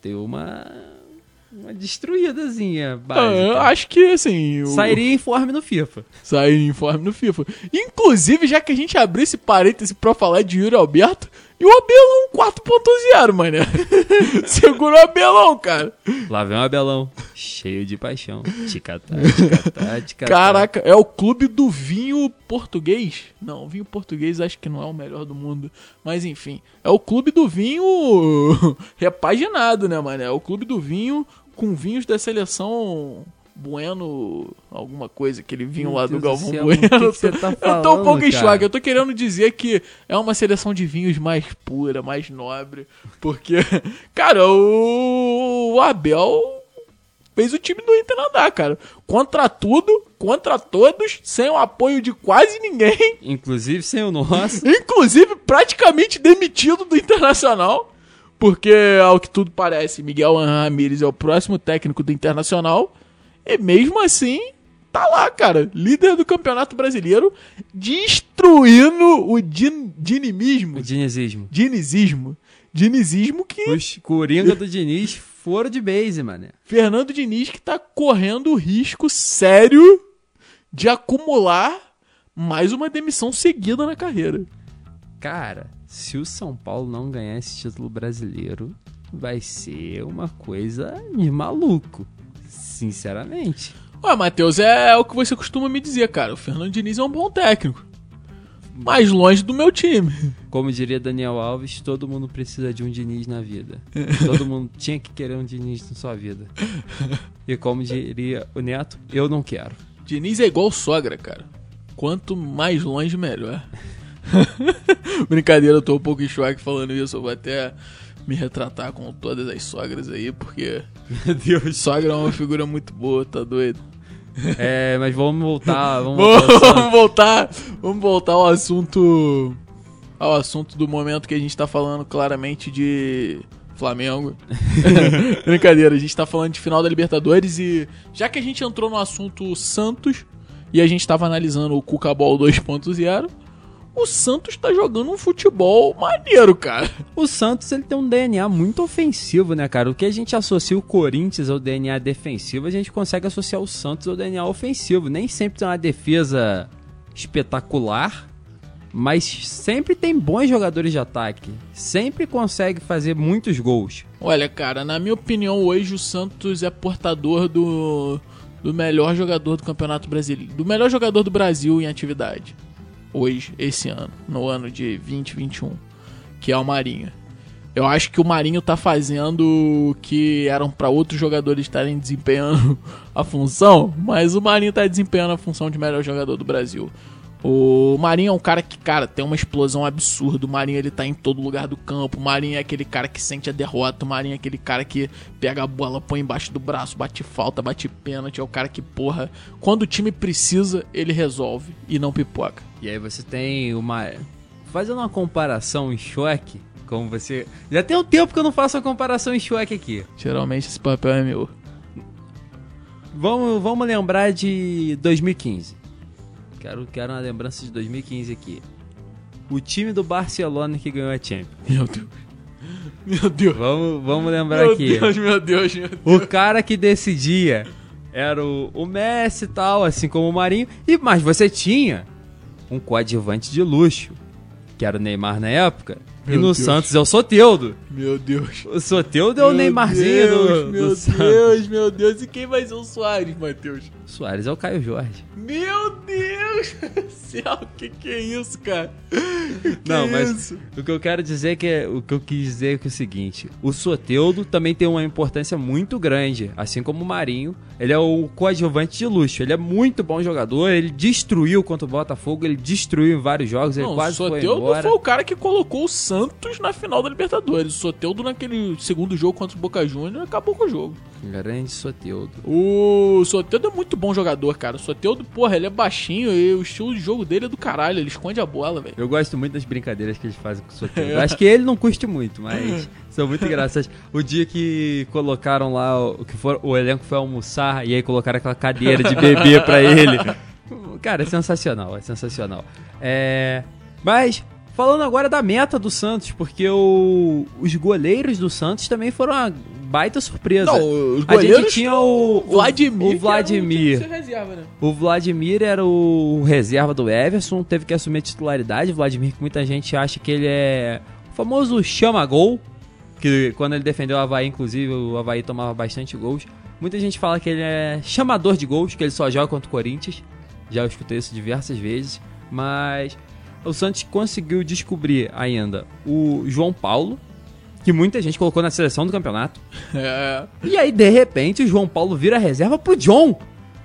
Deu uma. Uma destruídazinha básica. eu acho que, assim... o- Sairia informe no FIFA. Sair informe no FIFA. Inclusive, já que a gente abriu esse parêntese pra falar de Yuri Alberto, e o Abelão 4.0, mané. Segurou o Abelão, cara. Lá vem o Abelão. Cheio de paixão. Ticatá, ticatá, ticatá. Caraca, é o clube do vinho português? Não, o vinho português acho que não é o melhor do mundo. Mas enfim, é o clube do vinho repaginado, né, mano? É o clube do vinho com vinhos da seleção Bueno, alguma coisa, aquele vinho Meu lá Deus do Galvão céu, Bueno. que que você tá eu tô um falando, pouco em choque. Eu tô querendo dizer que é uma seleção de vinhos mais pura, mais nobre. Porque, cara, o, o Abel fez o time do Inter andar, cara. Contra tudo, contra todos, sem o apoio de quase ninguém. Inclusive sem o nosso. Inclusive, praticamente demitido do Internacional. Porque, ao que tudo parece, Miguel Ramírez é o próximo técnico do Internacional. E mesmo assim, tá lá, cara. Líder do Campeonato Brasileiro, destruindo o din dinimismo. o dinizismo. Dinizismo. Dinizismo que Os Coringa do Diniz foram de base, mano. Fernando Diniz que tá correndo o risco sério de acumular mais uma demissão seguida na carreira. Cara, se o São Paulo não ganhar esse título brasileiro, vai ser uma coisa de maluco. Sinceramente. Ué, Matheus, é, o que você costuma me dizer, cara. O Fernando Diniz é um bom técnico. Mas longe do meu time. Como diria Daniel Alves, todo mundo precisa de um Diniz na vida. Todo mundo tinha que querer um Diniz na sua vida. E como diria o Neto, eu não quero. Diniz é igual sogra, cara. Quanto mais longe, melhor. Brincadeira, eu tô um pouco em choque falando isso. Eu vou até me retratar com todas as sogras aí, porque Meu Deus. sogra é uma figura muito boa, tá doido? É, mas vamos voltar. Vamos voltar Vamos voltar, vamos voltar ao assunto ao assunto do momento que a gente tá falando claramente de Flamengo. Brincadeira, a gente tá falando de final da Libertadores e já que a gente entrou no assunto Santos e a gente tava analisando o Cuca Ball 2.0, o Santos tá jogando um futebol maneiro, cara. O Santos ele tem um DNA muito ofensivo, né, cara? O que a gente associa o Corinthians ao DNA defensivo, a gente consegue associar o Santos ao DNA ofensivo. Nem sempre tem uma defesa espetacular, mas sempre tem bons jogadores de ataque. Sempre consegue fazer muitos gols. Olha, cara, na minha opinião, hoje o Santos é portador do, do melhor jogador do Campeonato Brasileiro. Do melhor jogador do Brasil em atividade. Hoje, esse ano, no ano de 2021, que é o Marinho. Eu acho que o Marinho tá fazendo o que eram para outros jogadores estarem desempenhando a função, mas o Marinho tá desempenhando a função de melhor jogador do Brasil. O Marinho é um cara que, cara, tem uma explosão absurda. O Marinho ele tá em todo lugar do campo. O Marinho é aquele cara que sente a derrota. O Marinho é aquele cara que pega a bola, põe embaixo do braço, bate falta, bate pênalti. É o cara que, porra, quando o time precisa, ele resolve e não pipoca. E aí você tem uma. Fazendo uma comparação em choque, como você. Já tem um tempo que eu não faço uma comparação em choque aqui. Geralmente esse papel é meu. Vamos, vamos lembrar de 2015. Quero, quero uma lembrança de 2015 aqui. O time do Barcelona que ganhou a Champions. Meu Deus. Meu Deus. Vamos, vamos lembrar Meu aqui. Deus, meu Deus, meu Deus. O cara que decidia era o, o Messi e tal, assim como o Marinho. E, mas você tinha um coadjuvante de luxo, que era o Neymar na época. E Meu no Deus. Santos é o Soteudo. Meu Deus. O Soteudo é o Meu Neymarzinho Deus, do, Meu do Santos. Deus, meu Deus. E quem vai ser o Soares, Matheus? Soares é o Caio Jorge. Meu Deus do céu, que que é isso, cara? Que Não, é mas isso? o que eu quero dizer é que é, o que eu quis dizer é, que é o seguinte: o Soteudo também tem uma importância muito grande, assim como o Marinho. Ele é o coadjuvante de luxo. Ele é muito bom jogador. Ele destruiu contra o Botafogo. Ele destruiu em vários jogos. Ele Não, o quase foi Soteldo embora. foi o cara que colocou o Santos na final da Libertadores. O Soteldo naquele segundo jogo contra o Boca Juniors acabou com o jogo. Grande Soteudo. O Soteldo é muito bom jogador, cara. O Soteldo, porra, ele é baixinho e o estilo de jogo dele é do caralho. Ele esconde a bola, velho. Eu gosto muito das brincadeiras que eles fazem com o Soteudo. Acho que ele não curte muito, mas são muito engraçadas. O dia que colocaram lá, o, que for, o elenco foi almoçar e aí colocaram aquela cadeira de bebê pra ele. Cara, é sensacional, é sensacional. É, mas falando agora da meta do Santos, porque o- os goleiros do Santos também foram uma baita surpresa. Não, os A gente goleiros. tinha o, o Vladimir. o Vladimir. era o reserva, né? O Vladimir era o reserva do Everson, teve que assumir a titularidade. O Vladimir, que muita gente acha que ele é o famoso chama-gol, que quando ele defendeu o Havaí, inclusive, o Havaí tomava bastante gols. Muita gente fala que ele é chamador de gols, que ele só joga contra o Corinthians. Já eu escutei isso diversas vezes, mas o Santos conseguiu descobrir ainda o João Paulo, que muita gente colocou na seleção do campeonato. É. E aí, de repente, o João Paulo vira reserva pro John.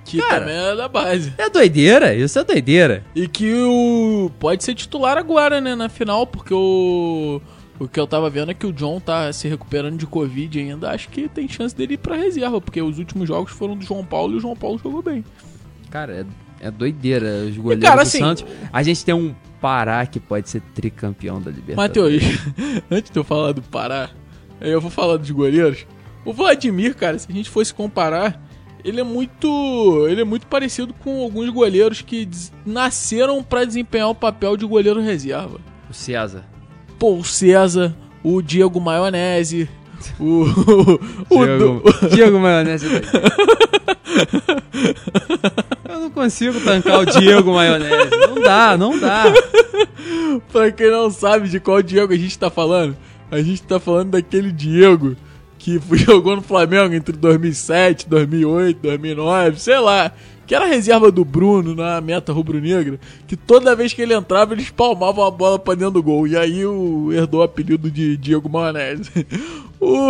Que Cara. também é da base. É doideira, isso é doideira. E que o. Pode ser titular agora, né? Na final, porque o. O que eu tava vendo é que o John tá se recuperando de Covid ainda. Acho que tem chance dele ir pra reserva, porque os últimos jogos foram do João Paulo e o João Paulo jogou bem. Cara, é, é doideira os goleiros cara, do assim, Santos. A gente tem um Pará que pode ser tricampeão da Libertadores. Matheus, antes de eu falar do Pará, eu vou falar dos goleiros. O Vladimir, cara, se a gente fosse comparar, ele é muito, ele é muito parecido com alguns goleiros que nasceram pra desempenhar o papel de goleiro reserva. O César. Pô, o César, o Diego Maionese, o o, Diego, do- Diego Maionese. Eu não consigo tancar o Diego Maionese. Não dá, não dá. Pra quem não sabe de qual Diego a gente tá falando, a gente tá falando daquele Diego que jogou no Flamengo entre 2007, 2008, 2009, sei lá. Que era a reserva do Bruno na meta rubro-negra, que toda vez que ele entrava, eles palmavam a bola pra dentro do gol. E aí o herdou o apelido de Diego Maionese. O...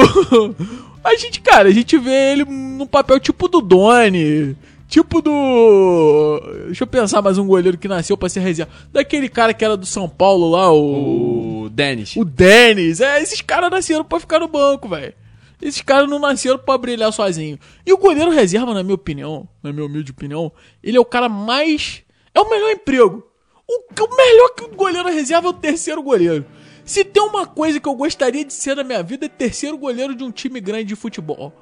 A gente, cara, a gente vê ele num papel tipo do Doni, tipo do. Deixa eu pensar mais um goleiro que nasceu pra ser reserva. Daquele cara que era do São Paulo lá, o. O Denis. O Denis. É, esses caras nasceram pra ficar no banco, velho. Esses caras não nasceram pra brilhar sozinho. E o goleiro reserva, na minha opinião, na minha humilde opinião, ele é o cara mais. É o melhor emprego. O, o melhor que o goleiro reserva é o terceiro goleiro. Se tem uma coisa que eu gostaria de ser na minha vida é terceiro goleiro de um time grande de futebol.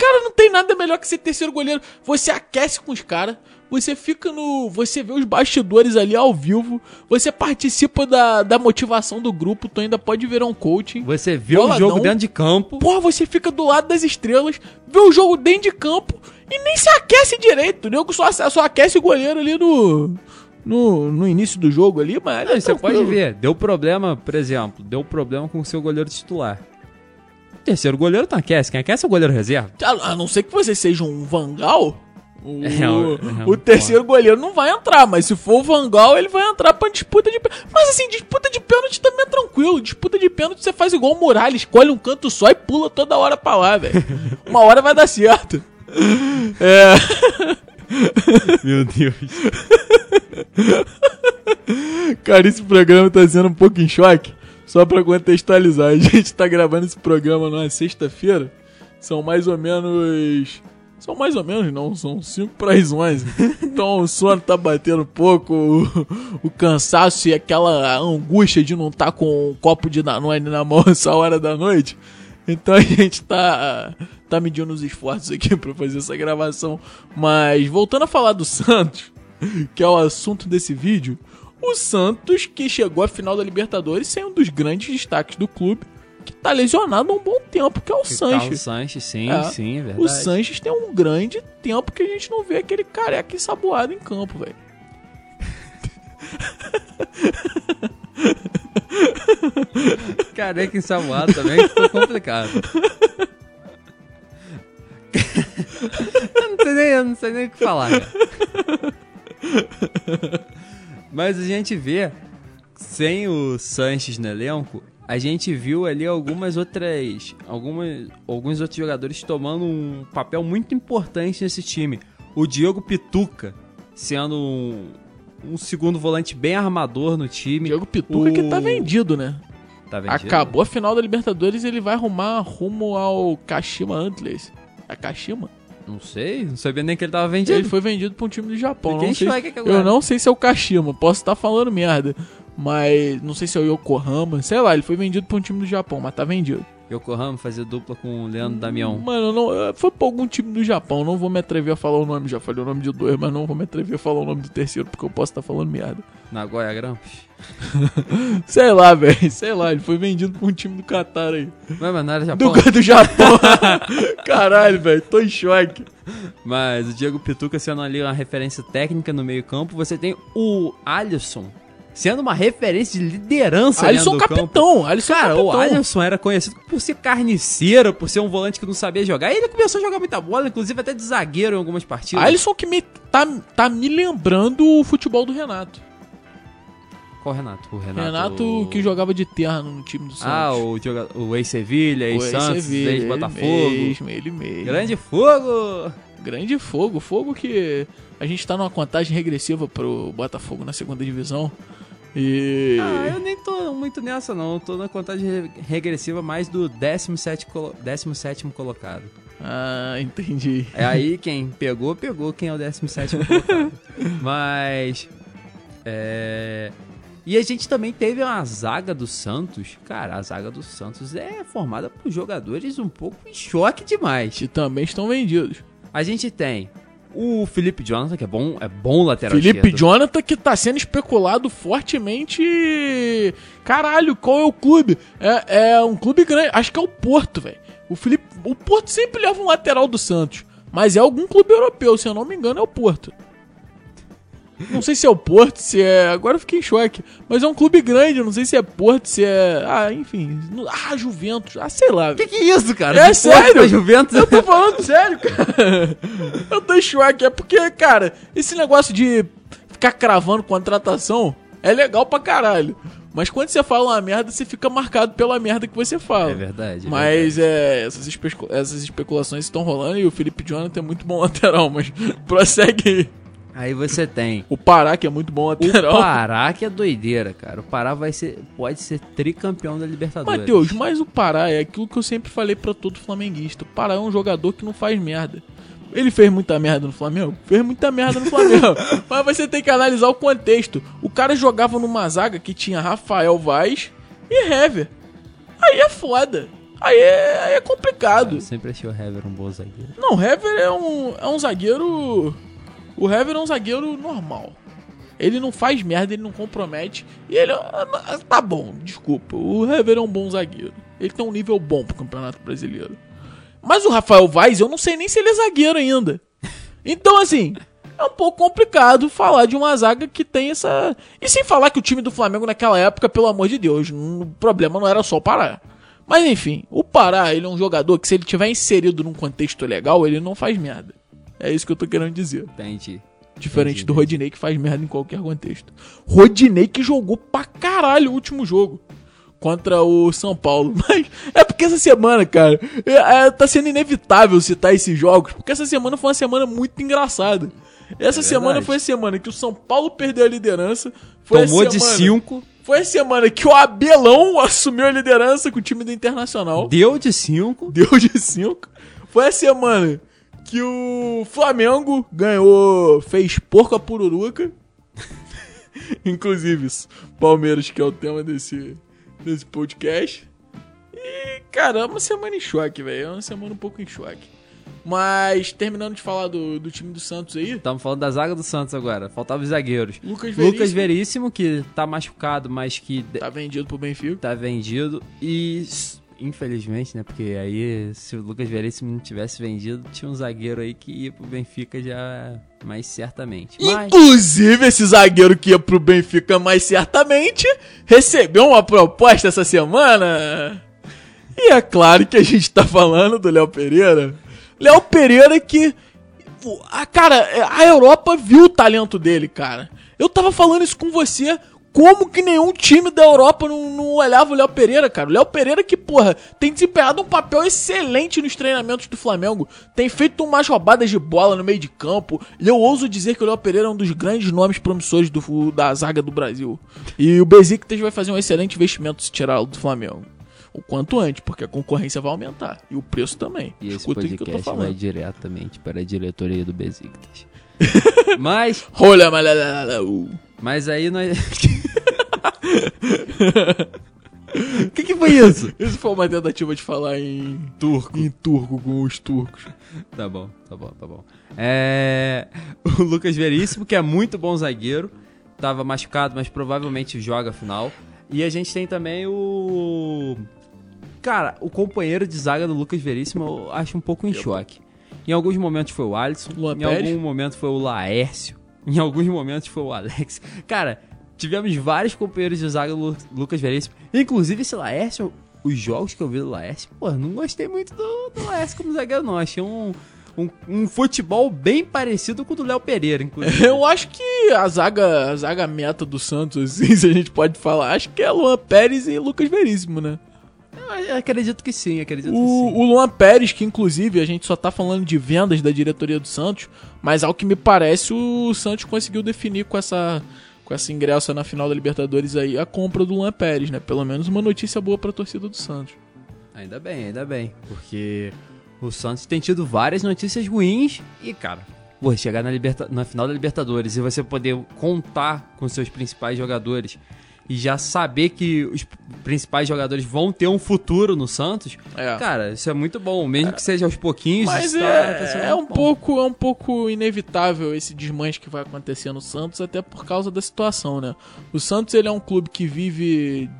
Cara, não tem nada melhor que ser terceiro goleiro. Você aquece com os caras, você fica no. Você vê os bastidores ali ao vivo, você participa da, da motivação do grupo, tu ainda pode virar um coaching. Você vê Boladão. o jogo dentro de campo. Porra, você fica do lado das estrelas, vê o jogo dentro de campo e nem se aquece direito. O nego só, só aquece o goleiro ali no. No, no início do jogo ali, mas. Não, é você pode ver, deu problema, por exemplo, deu problema com o seu goleiro titular. O terceiro goleiro não aquece, quem aquece é o goleiro reserva. A, a não ser que você seja um Vangal, o, É, é, o terceiro goleiro não vai entrar, mas se for o Vangal, ele vai entrar pra disputa de pênalti. Mas assim, disputa de pênalti também é tranquilo. Disputa de pênalti você faz igual o Muralha, escolhe um canto só e pula toda hora pra lá, velho. Uma hora vai dar certo. É. Meu Deus. Cara, esse programa tá sendo um pouco em choque. Só pra contextualizar, a gente tá gravando esse programa numa sexta-feira. São mais ou menos. São mais ou menos, não, são 5 para as 11. Então o sono tá batendo um pouco, o, o cansaço e aquela angústia de não estar com um copo de Danone na mão essa hora da noite. Então a gente tá, tá medindo os esforços aqui pra fazer essa gravação. Mas voltando a falar do Santos, que é o assunto desse vídeo, o Santos que chegou à final da Libertadores sem um dos grandes destaques do clube, que tá lesionado há um bom tempo, que é o Carlos Sanches. Sanches, sim, É. sim, é verdade. O Sanches tem um grande tempo que a gente não vê aquele careca ensaboado em campo, velho. Careca ensaboado também ficou complicado. eu, não sei nem, eu não sei nem o que falar, cara. Mas a gente vê, sem o Sanches no elenco, a gente viu ali algumas outras. Algumas, alguns outros jogadores tomando um papel muito importante nesse time. O Diogo Pituca sendo um, um segundo volante bem armador no time. Diego Pituca que tá O- vendido, né? Tá vendido? Acabou a final da Libertadores ele vai arrumar rumo ao Kashima Antlers. A Kashima? Não sei, não sabia nem que ele tava vendido. Ele foi vendido pra um time do Japão. Não sei, agora. eu não sei se é o Kashima, posso estar falando merda. Mas não sei se é o Yokohama, sei lá, ele foi vendido pra um time do Japão, mas tá vendido. Yokohama fazia dupla com o Leandro Damião. Mano, não, foi pra algum time do Japão, não vou me atrever a falar o nome, já falei o nome de dois, mas não vou me atrever a falar o nome do terceiro, porque eu posso estar falando merda. Nagoya Grampus. Sei lá, velho, sei lá, ele foi vendido pra um time do Qatar aí. Mas, mas não era Do, Japão. do Japão. Caralho, velho, tô em choque. Mas o Diego Pituca sendo ali uma referência técnica no meio campo. Você tem o Alisson sendo uma referência de liderança Alisson dentro do campo. capitão, Alisson Cara, capitão. o Alisson era conhecido por ser carniceiro, por ser um volante que não sabia jogar. E ele começou a jogar muita bola, inclusive até de zagueiro em algumas partidas. Alisson que me, tá, tá me lembrando o futebol do Renato. Qual Renato? O Renato. Renato que jogava de terno no time do Santos. Ah, o, joga... o ex-Sevilha, ex-Santos, ex-Sevilha, ele ex-Botafogo. mesmo, ele mesmo. Grande fogo! Grande fogo. Fogo que a gente tá numa contagem regressiva pro Botafogo na segunda divisão. E. Ah, eu nem tô muito nessa, não. Eu tô na contagem re- regressiva mais do 17, colo... 17 colocado. Ah, entendi. É aí quem pegou, pegou quem é o 17 colocado. Mas. É. E a gente também teve uma zaga do Santos. Cara, a zaga do Santos é formada por jogadores um pouco em choque demais. Que também estão vendidos. A gente tem o Felipe Jonathan, que é bom, é bom lateral Felipe esquerdo. Jonathan que tá sendo especulado fortemente. Caralho, qual é o clube? É, é um clube grande. Acho que é o Porto, velho. O Felipe, o Porto sempre leva um lateral do Santos, mas é algum clube europeu, se eu não me engano, é o Porto. Não sei se é o Porto, se é. Agora eu fiquei em choque. Mas é um clube grande, eu não sei se é Porto, se é. Ah, enfim. Ah, Juventus. Ah, sei lá. Que que é isso, cara? É sério? Juventus? Eu tô falando sério, cara. Eu tô em choque. É porque, cara, esse negócio de ficar cravando contratação é legal pra caralho. Mas quando você fala uma merda, você fica marcado pela merda que você fala. É verdade. é Mas é, essas, especu- essas especulações estão rolando e o Felipe Jonathan é muito bom lateral, mas prossegue aí. Você tem O Pará, que é muito bom o lateral. Pará, que é doideira, cara. O Pará vai ser, pode ser tricampeão da Libertadores. Matheus, mas o Pará é aquilo que eu sempre falei pra todo flamenguista. O Pará é um jogador que não faz merda. Ele fez muita merda no Flamengo? Fez muita merda no Flamengo. mas você tem que analisar o contexto. O cara jogava numa zaga que tinha Rafael Vaz e Hever. Aí é foda. Aí é, aí é complicado. Eu sempre achei o Hever um bom zagueiro. Não, o Hever é um, é um zagueiro. O Hever é um zagueiro normal. Ele não faz merda, ele não compromete. E ele. é- Tá bom, desculpa. O Hever é um bom zagueiro. Ele tem um nível bom pro Campeonato Brasileiro. Mas o Rafael Vaz, eu não sei nem se ele é zagueiro ainda. Então, assim, é um pouco complicado falar de uma zaga que tem essa. E sem falar que o time do Flamengo naquela época, pelo amor de Deus, o problema não era só o Pará. Mas enfim, o Pará, ele é um jogador que se ele tiver inserido num contexto legal, ele não faz merda. É isso que eu tô querendo dizer. Entendi. Diferente Entendi, do Rodinei que faz merda em qualquer contexto. Rodinei que jogou pra caralho o último jogo. Contra o São Paulo. Mas é porque essa semana, cara, é- é, tá sendo inevitável citar esses jogos. Porque essa semana foi uma semana muito engraçada. Essa É semana foi a semana que o São Paulo perdeu a liderança. Foi Tomou a de semana- 5, Foi a semana que o Abelão assumiu a liderança com o time do Internacional. deu de 5. Deu de 5. Foi a semana que o Flamengo ganhou, fez porco a pururuca. Inclusive, Palmeiras, que é o tema desse, desse podcast. E, cara, é semana em choque, velho. É uma semana um pouco em choque. Mas, terminando de falar do, do time do Santos aí, Estamos falando da zaga do Santos agora. Faltava os zagueiros. Lucas Veríssimo Lucas Veríssimo, que tá machucado, mas que tá vendido pro Benfica. tá vendido. E, infelizmente, né? Porque aí, se o Lucas Veríssimo não tivesse vendido, tinha um zagueiro aí que ia pro Benfica já mais certamente. Mas, Inclusive, esse zagueiro que ia pro Benfica mais certamente recebeu uma proposta essa semana. E é claro que a gente tá falando do Léo Pereira. Léo Pereira que. A, cara, a Europa viu o talento dele, cara. Eu tava falando isso com você. Como que nenhum time da Europa não, não olhava o Léo Pereira, cara? O Léo Pereira que, porra, tem desempenhado um papel excelente nos treinamentos do Flamengo. Tem feito umas roubadas de bola no meio de campo. E eu ouso dizer que o Léo Pereira é um dos grandes nomes promissores do, da zaga do Brasil. E o Besiktas vai fazer um excelente investimento se tirá-lo do Flamengo. O quanto antes, porque a concorrência vai aumentar. E o preço também. e esse Escutem o que eu tô podcast falando. vai diretamente para a diretoria do Besiktas. mas, Olha, uh. Mas aí nós... O que, que foi isso? Isso foi uma tentativa de falar em turco. Em turco com os turcos. Tá bom, tá bom, tá bom. É. O Lucas Veríssimo, que é muito bom zagueiro. Tava machucado, mas provavelmente joga a final. E a gente tem também o. Cara, o companheiro de zaga do Lucas Veríssimo eu acho um pouco em choque. Em alguns momentos foi o Alisson, Luan em Pérez? algum momento foi o Laércio, em alguns momentos foi o Alex. Cara, tivemos vários companheiros de zaga Lu- Lucas Veríssimo. Inclusive esse Laércio, os jogos que eu vi do Laércio, pô, não gostei muito do, do Laércio como zagueiro, não. Achei um, um, um futebol bem parecido com o do Léo Pereira, inclusive. Eu acho que a zaga, a zaga meta do Santos, assim, se a gente pode falar, acho que é Luan Pérez e Lucas Veríssimo, né? Eu acredito que sim, acredito O, que sim. o Luan Pérez, que inclusive a gente só tá falando de vendas da diretoria do Santos, mas ao que me parece o Santos conseguiu definir com essa com essa ingresso na final da Libertadores aí a compra do Luan Pérez, né? Pelo menos uma notícia boa pra torcida do Santos. Ainda bem, ainda bem. Porque o Santos tem tido várias notícias ruins e, cara, pô, chegar na, liberta na final da Libertadores e você poder contar com seus principais jogadores e já saber que os principais jogadores vão ter um futuro no Santos, É. cara, isso é muito bom. Mesmo que seja aos pouquinhos. Mas isso tá- é, é um bom. pouco é um pouco inevitável esse desmanche que vai acontecer no Santos até por causa da situação, né? O Santos ele é um clube que vive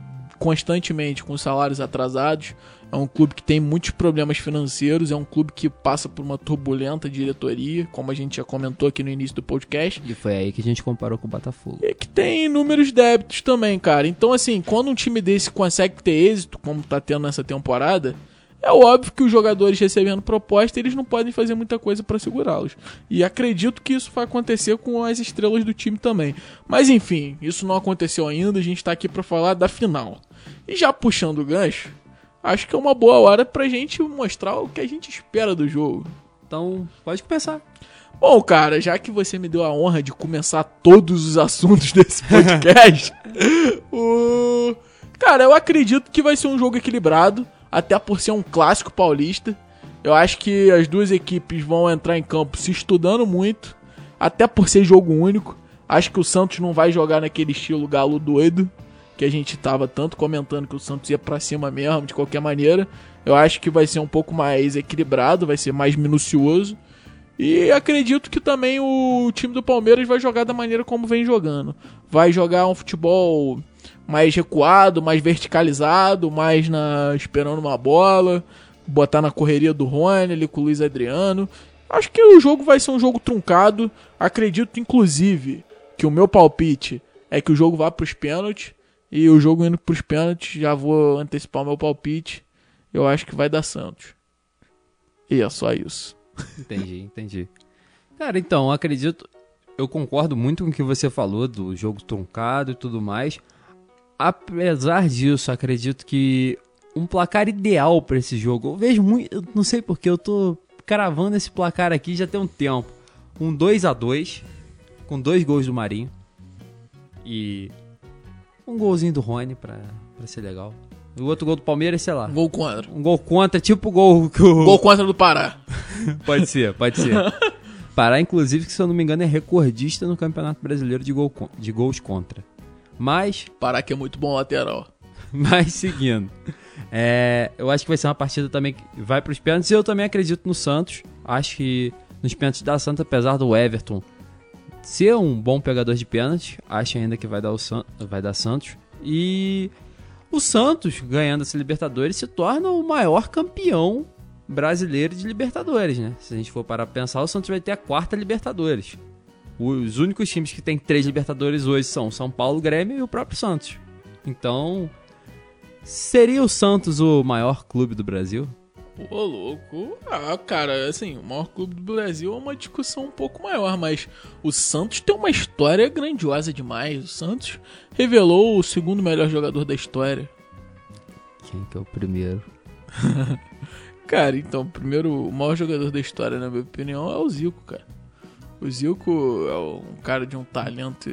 constantemente com salários atrasados, é um clube que tem muitos problemas financeiros, é um clube que passa por uma turbulenta diretoria, como a gente já comentou aqui no início do podcast. E foi aí que a gente comparou com o Botafogo. E que tem inúmeros débitos também, cara. Então, assim, quando um time desse consegue ter êxito, como tá tendo nessa temporada, é óbvio que os jogadores recebendo proposta, eles não podem fazer muita coisa pra segurá-los. E acredito que isso vai acontecer com as estrelas do time também. Mas enfim, isso não aconteceu ainda, a gente tá aqui pra falar da final. E já puxando o gancho, acho que é uma boa hora pra gente mostrar o que a gente espera do jogo. Então, pode começar. Bom, cara, já que você me deu a honra de começar todos os assuntos desse podcast, o... cara, eu acredito que vai ser um jogo equilibrado, até por ser um clássico paulista. Eu acho que as duas equipes vão entrar em campo se estudando muito, até por ser jogo único. Acho que o Santos não vai jogar naquele estilo galo doido, que a gente tava tanto comentando que o Santos ia pra cima mesmo, de qualquer maneira. Eu acho que vai ser um pouco mais equilibrado, vai ser mais minucioso. E acredito que também o time do Palmeiras vai jogar da maneira como vem jogando. Vai jogar um futebol mais recuado, mais verticalizado, mais na esperando uma bola, botar na correria do Rony ali com o Luiz Adriano. Acho que o jogo vai ser um jogo truncado. Acredito inclusive que o meu palpite é que o jogo vá para os pênaltis e o jogo indo para os pênaltis, já vou antecipar o meu palpite. Eu acho que vai dar Santos. E é só isso. Entendi, entendi. Cara, então, acredito. Eu concordo muito com o que você falou do jogo truncado e tudo mais. Apesar disso, acredito que um placar ideal pra esse jogo. Eu vejo muito. Eu não sei porque eu tô cravando esse placar aqui já tem um tempo. Um 2 a 2 com dois gols do Marinho. E um golzinho do Rony pra, pra ser legal. O outro gol do Palmeiras, sei lá. Gol contra. Um gol contra, tipo o gol que o. Gol contra do Pará. Pode ser, pode ser. Pará, inclusive, que se eu não me engano, é recordista no Campeonato Brasileiro de, gol de gols contra. Mas, Pará que é muito bom lateral. mas seguindo. É, eu acho que vai ser uma partida também que vai para os pênaltis. E eu também acredito no Santos. Acho que nos pênaltis da Santos, apesar do Everton ser um bom pegador de pênaltis, acho ainda que vai dar, o San vai dar Santos. E o Santos, ganhando essa Libertadores, se torna o maior campeão brasileiro de Libertadores, né? Se a gente for parar pra pensar, o Santos vai ter a quarta Libertadores. Os únicos times que tem três Libertadores hoje são São Paulo, Grêmio e o próprio Santos. Então, seria o Santos o maior clube do Brasil? Ô, louco. Ah, cara, assim, o maior clube do Brasil é uma discussão um pouco maior, mas o Santos tem uma história grandiosa demais. O Santos revelou o segundo melhor jogador da história. Quem que é o primeiro? Cara, então, primeiro, o maior jogador da história, na minha opinião, é o Zico, cara. O Zico é um cara de um talento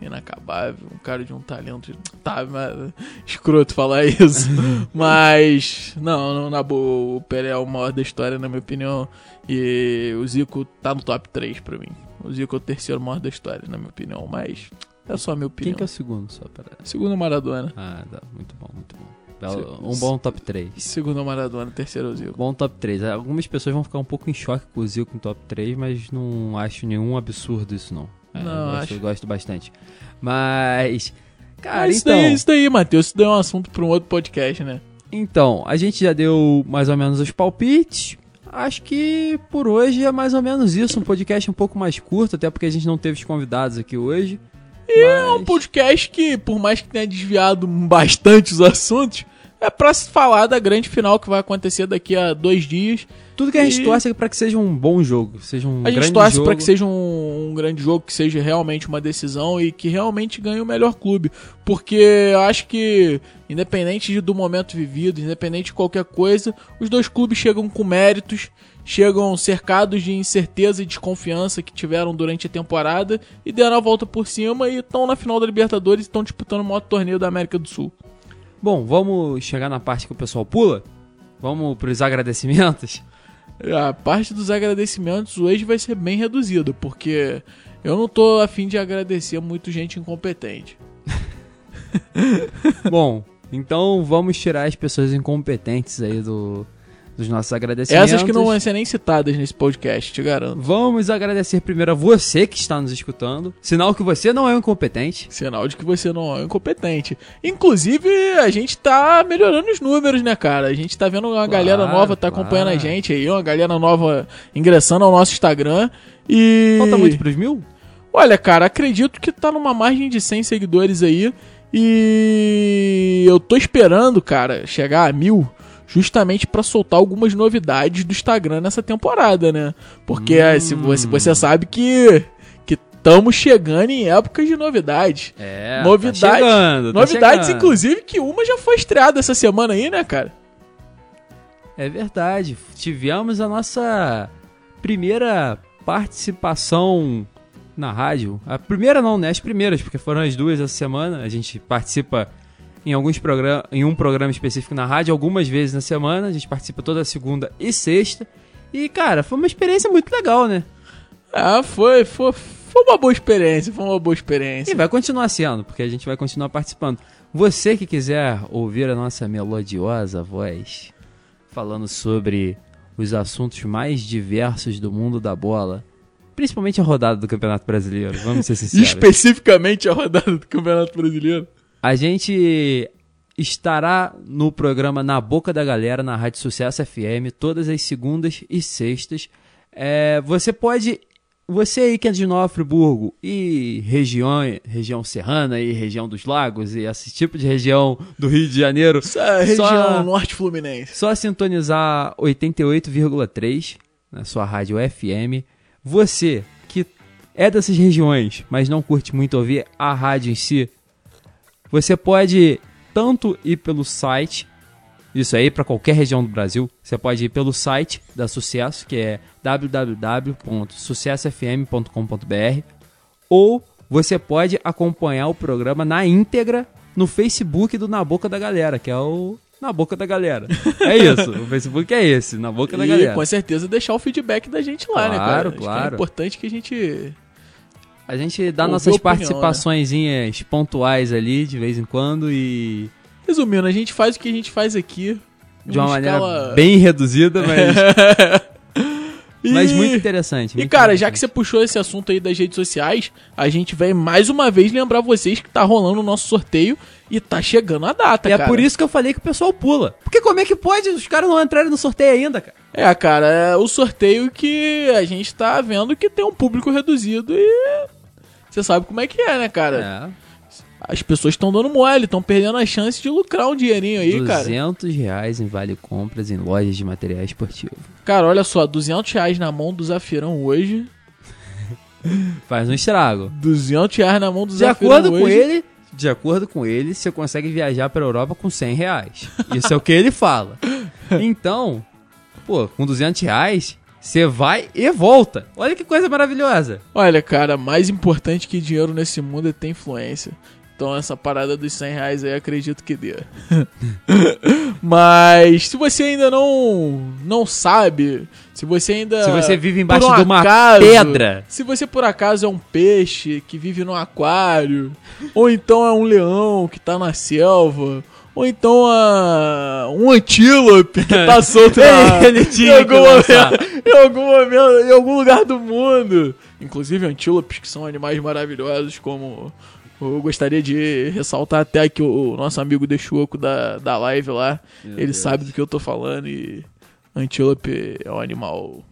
inacabável, um cara de um talento. Tá, mas. Escroto falar isso. mas. Não, não, na boa, o Pelé é o maior da história, na minha opinião. E o Zico tá no top 3 pra mim. O Zico é o terceiro maior da história, na minha opinião. Mas. É só a minha opinião. Quem que é o segundo, só para... Segundo é Maradona. Ah, tá. Muito bom, muito bom. Belo- Um bom top 3. Segundo é Maradona, terceiro o Zico. Bom top 3. Algumas pessoas vão ficar um pouco em choque com o Zico no top 3, mas não acho nenhum absurdo isso, não. É, Não, eu gosto, acho- eu gosto bastante. Mas. Cara, Mas isso então. daí, isso daí, Matheus, isso daí é um assunto pra um outro podcast, né? Então, a gente já deu mais ou menos os palpites. Acho que por hoje é mais ou menos isso. Um podcast um pouco mais curto, até porque a gente não teve os convidados aqui hoje. E é um podcast que, por mais que tenha desviado bastante os assuntos, é pra se falar da grande final que vai acontecer daqui a dois dias. Tudo que a gente E- torce é pra que seja um bom jogo, seja um A gente grande torce jogo. pra que seja um, um grande jogo, que seja realmente uma decisão e que realmente ganhe o melhor clube. Porque eu acho que, independente de- do momento vivido, independente de qualquer coisa, os dois clubes chegam com méritos, chegam cercados de incerteza e desconfiança que tiveram durante a temporada e deram a volta por cima e estão na final da Libertadores e estão disputando o maior torneio da América do Sul. Bom, vamos chegar na parte que o pessoal pula? Vamos pros agradecimentos? A parte dos agradecimentos hoje vai ser bem reduzida, porque eu não tô afim de agradecer muito gente incompetente. Bom, então vamos tirar as pessoas incompetentes aí do, dos nossos agradecimentos. Essas que não vão ser nem citadas nesse podcast, te garanto. Vamos agradecer primeiro a você que está nos escutando. Sinal que você não é um incompetente. Sinal de que você não é incompetente. Inclusive, a gente tá melhorando os números, né, cara? A gente tá vendo uma Claro, galera nova tá claro. acompanhando a gente aí, uma galera nova ingressando ao nosso Instagram. E. Falta muito pros mil? Olha, cara, acredito que tá numa margem de 100 seguidores aí. E eu tô esperando, cara, chegar a mil. Justamente pra soltar algumas novidades do Instagram nessa temporada, né? Porque Hum. se você, você sabe que que estamos chegando em épocas de novidades. É, Novidades- tá chegando, tá novidades, chegando. inclusive, que uma já foi estreada essa semana aí, né, cara? É verdade. Tivemos a nossa primeira participação na rádio. A primeira não, né? As primeiras, porque foram as duas essa semana. A gente participa em alguns programas, em um programa específico na rádio, algumas vezes na semana. A gente participa toda segunda e sexta. E, cara, foi uma experiência muito legal, né? Ah, foi, foi, foi uma boa experiência, foi uma boa experiência. E vai continuar sendo, porque a gente vai continuar participando. Você que quiser ouvir a nossa melodiosa voz falando sobre os assuntos mais diversos do mundo da bola, principalmente a rodada do Campeonato Brasileiro, vamos ser sinceros. Especificamente a rodada do Campeonato Brasileiro. A gente estará no programa Na Boca da Galera, na Rádio Sucesso FM, todas as segundas e sextas. É, você pode. Você aí que é de Nova Friburgo e região, região serrana e região dos lagos e esse tipo de região do Rio de Janeiro, Essa região Só- norte fluminense. só sintonizar 88,3 na sua rádio FM. Você que é dessas regiões, mas não curte muito ouvir a rádio em si, você pode tanto ir pelo site, isso aí para qualquer região do Brasil, você pode ir pelo site da Sucesso, que é www.sucessofm.com.br, ou você pode acompanhar o programa na íntegra no Facebook do Na Boca da Galera, que é o Na Boca da Galera. É isso, o Facebook é esse, Na Boca da E Galera. com certeza deixar o feedback da gente lá, né, cara? Claro, que claro. É importante que a gente. A gente dá Ouvir nossas opinião, né? pontuais ali, de vez em quando, e Resumindo, a gente faz o que a gente faz aqui. de uma maneira escala- bem reduzida, mas, E- mas muito interessante. E muito cara, já que você interessante. puxou esse assunto aí das redes sociais, a gente vai mais uma vez lembrar vocês que tá rolando o nosso sorteio e tá chegando a data, E é cara. por isso que eu falei que o pessoal pula. Porque como é que pode os caras não entrarem no sorteio ainda, cara? É, cara, é o sorteio que a gente tá vendo que tem um público reduzido e você sabe como é que é, né, cara? É. As pessoas estão dando mole, estão perdendo a chance de lucrar um dinheirinho aí, cara. 200 reais em vale compras em lojas de material esportivo. Cara, olha só, 200 reais na mão do Zafirão hoje, Faz um estrago. 200 reais na mão do De Zafirão acordo com hoje. ele, de acordo com ele, você consegue viajar pra Europa com 100 reais. Isso é o que ele fala. Então, pô, com 200 reais, você vai e volta. Olha que coisa maravilhosa. Olha, cara, mais importante que dinheiro nesse mundo é ter influência. Então essa parada dos 100 reais aí acredito que dê. Mas se você ainda não não sabe, se você ainda Se você vive embaixo um de uma acaso, pedra. se você por acaso é um peixe que vive no aquário, ou então é um leão que tá na selva, ou então é um antílope que tá solto na, Ele tinha em, algum momento, em algum momento, em algum lugar do mundo. Inclusive antílopes que são animais maravilhosos, como eu gostaria de ressaltar até que o, nosso amigo Deixuoco da, da live lá, ele Deus. sabe do que eu tô falando e antílope é um animal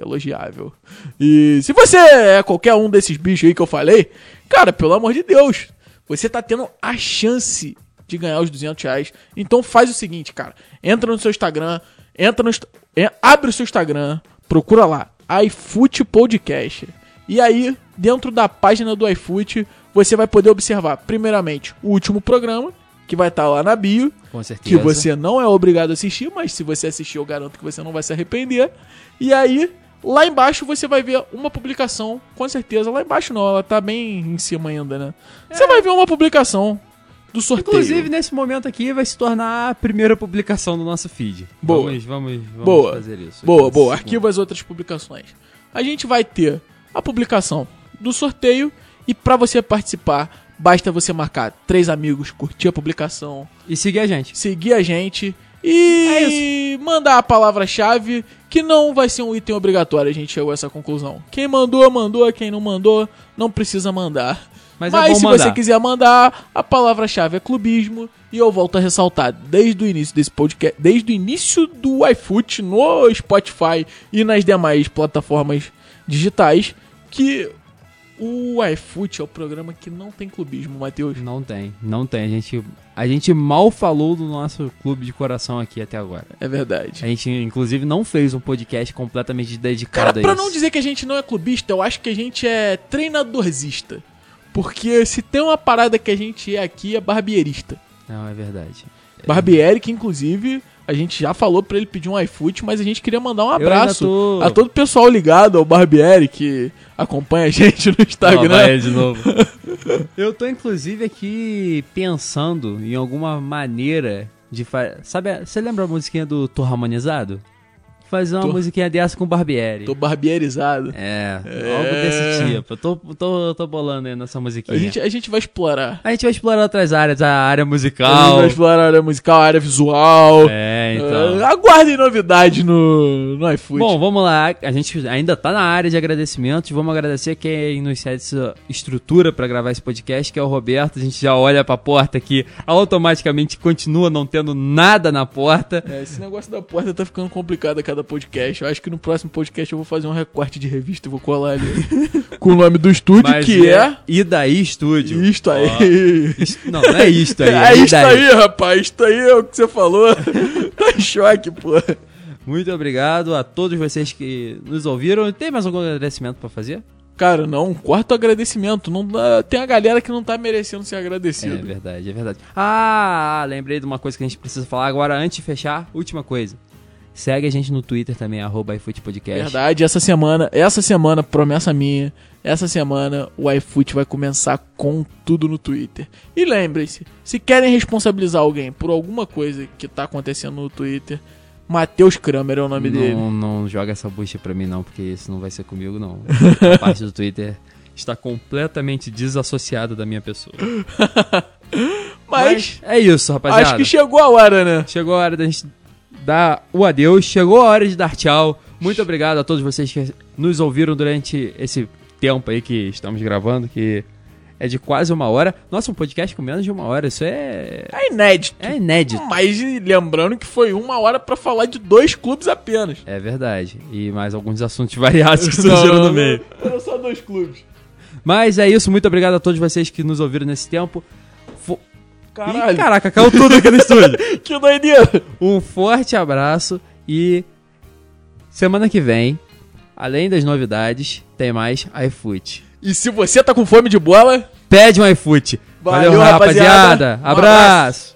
elogiável. E se você é qualquer um desses bichos aí que eu falei, cara, pelo amor de Deus, você tá tendo a chance de ganhar os 200 reais. Então faz o seguinte, cara. Entra no seu Instagram, entra no, é, abre o seu Instagram, procura lá, iFoot Podcast. E aí, dentro da página do iFoot, você vai poder observar, primeiramente, o último programa, que vai estar lá na bio, Com certeza. que você não é obrigado a assistir, mas se você assistir, eu garanto que você não vai se arrepender. E aí, lá embaixo você vai ver uma publicação, com certeza. Lá embaixo não, ela tá bem em cima ainda, né? Você vai ver uma publicação do sorteio. Inclusive, nesse momento aqui, vai se tornar a primeira publicação do nosso feed. Boa. Vamos, vamos, vamos Boa. fazer isso. Boa, boa. Arquiva as outras publicações. A gente vai ter a publicação do sorteio e pra você participar, basta você marcar três amigos, curtir a publicação, E seguir a gente. seguir a gente É e mandar a palavra-chave, que não vai ser um item obrigatório, a gente chegou a essa conclusão. Quem mandou, mandou, quem não mandou, não precisa mandar. Mas, Mas, é se mandar. você quiser mandar, a palavra-chave é clubismo. E eu volto a ressaltar, desde o início desse podcast, desde o início do iFoot no Spotify e nas demais plataformas digitais, que o iFoot é o programa que não tem clubismo, Matheus. Não tem, não tem. A gente, a gente mal falou do nosso clube de coração aqui até agora. É verdade. A gente, inclusive, não fez um podcast completamente Cara, dedicado pra a isso. não dizer que a gente não é clubista, eu acho que a gente é treinadorzista. Porque se tem uma parada que a gente é aqui, é barbierista. Não, é verdade. Barbieri, que inclusive a gente já falou pra ele pedir um iFoot, mas a gente queria mandar um abraço tô- a todo o pessoal ligado ao Barbieri que acompanha a gente no Instagram. vai ele de novo. Eu tô, inclusive, aqui pensando em alguma maneira de fazer. Sabe, você lembra a musiquinha do Tô Harmonizado? Fazer uma Tô- musiquinha dessa com o Barbieri. Tô barbierizado. É, É. algo desse tipo. Eu tô, tô, tô bolando aí nessa musiquinha. A gente, a gente vai explorar. A gente vai explorar outras áreas, a área A gente musical. vai explorar a área musical, a área visual. É, então. Ah, aguardem novidade no, no iFoot. Bom, vamos lá. A gente ainda tá na área de agradecimentos. Vamos agradecer quem nos cede essa estrutura pra gravar esse podcast, que é o Roberto. A gente já olha pra porta aqui, automaticamente continua não tendo nada na porta. É, esse negócio da porta tá ficando complicado a cada podcast. Eu acho que no próximo podcast eu vou fazer um recorte de revista e vou colar ali com o nome do estúdio, Mas que é... E daí, estúdio? Isto aí. Isto- não, não é isto aí. É isto aí, rapaz. Isto aí é o que você falou. tá em choque, pô. Muito obrigado a todos vocês que nos ouviram. Tem mais algum agradecimento pra fazer? Cara, não, um quarto agradecimento. Não dá- tem a galera que não tá merecendo ser É agradecido. verdade, é verdade. Ah, lembrei de uma coisa que a gente precisa falar agora antes de fechar. Última coisa. Segue a gente no Twitter também, arroba iFootPodcast. Verdade, essa semana, essa semana, promessa minha, essa semana o iFoot vai começar com tudo no Twitter. E lembrem-se, se querem responsabilizar alguém por alguma coisa que tá acontecendo no Twitter, Matheus Kramer é o nome dele. Não, não joga essa bucha pra mim não, porque isso não vai ser comigo não. A parte do Twitter está completamente desassociada da minha pessoa. Mas, é isso, rapaziada. acho que chegou a hora, né? Chegou a hora da gente dar o adeus, chegou a hora de dar tchau. Muito obrigado a todos vocês que nos ouviram durante esse tempo aí que estamos gravando, que é de quase uma hora. Nossa, um podcast com menos de uma hora, isso é, É inédito. é inédito. Mas lembrando que foi uma hora pra falar de dois clubes apenas. É verdade. E mais alguns assuntos variados que surgiram no meio. Eram só dois clubes. Mas é isso, muito obrigado a todos vocês que nos ouviram nesse tempo. Caralho, caraca, caiu tudo aqui no estúdio. que doideira. Um forte abraço e semana que vem, além das novidades, tem mais iFoot. E se você tá com fome de bola, Pede um iFoot. Valeu, Valeu, rapaziada. rapaziada. Um abraço.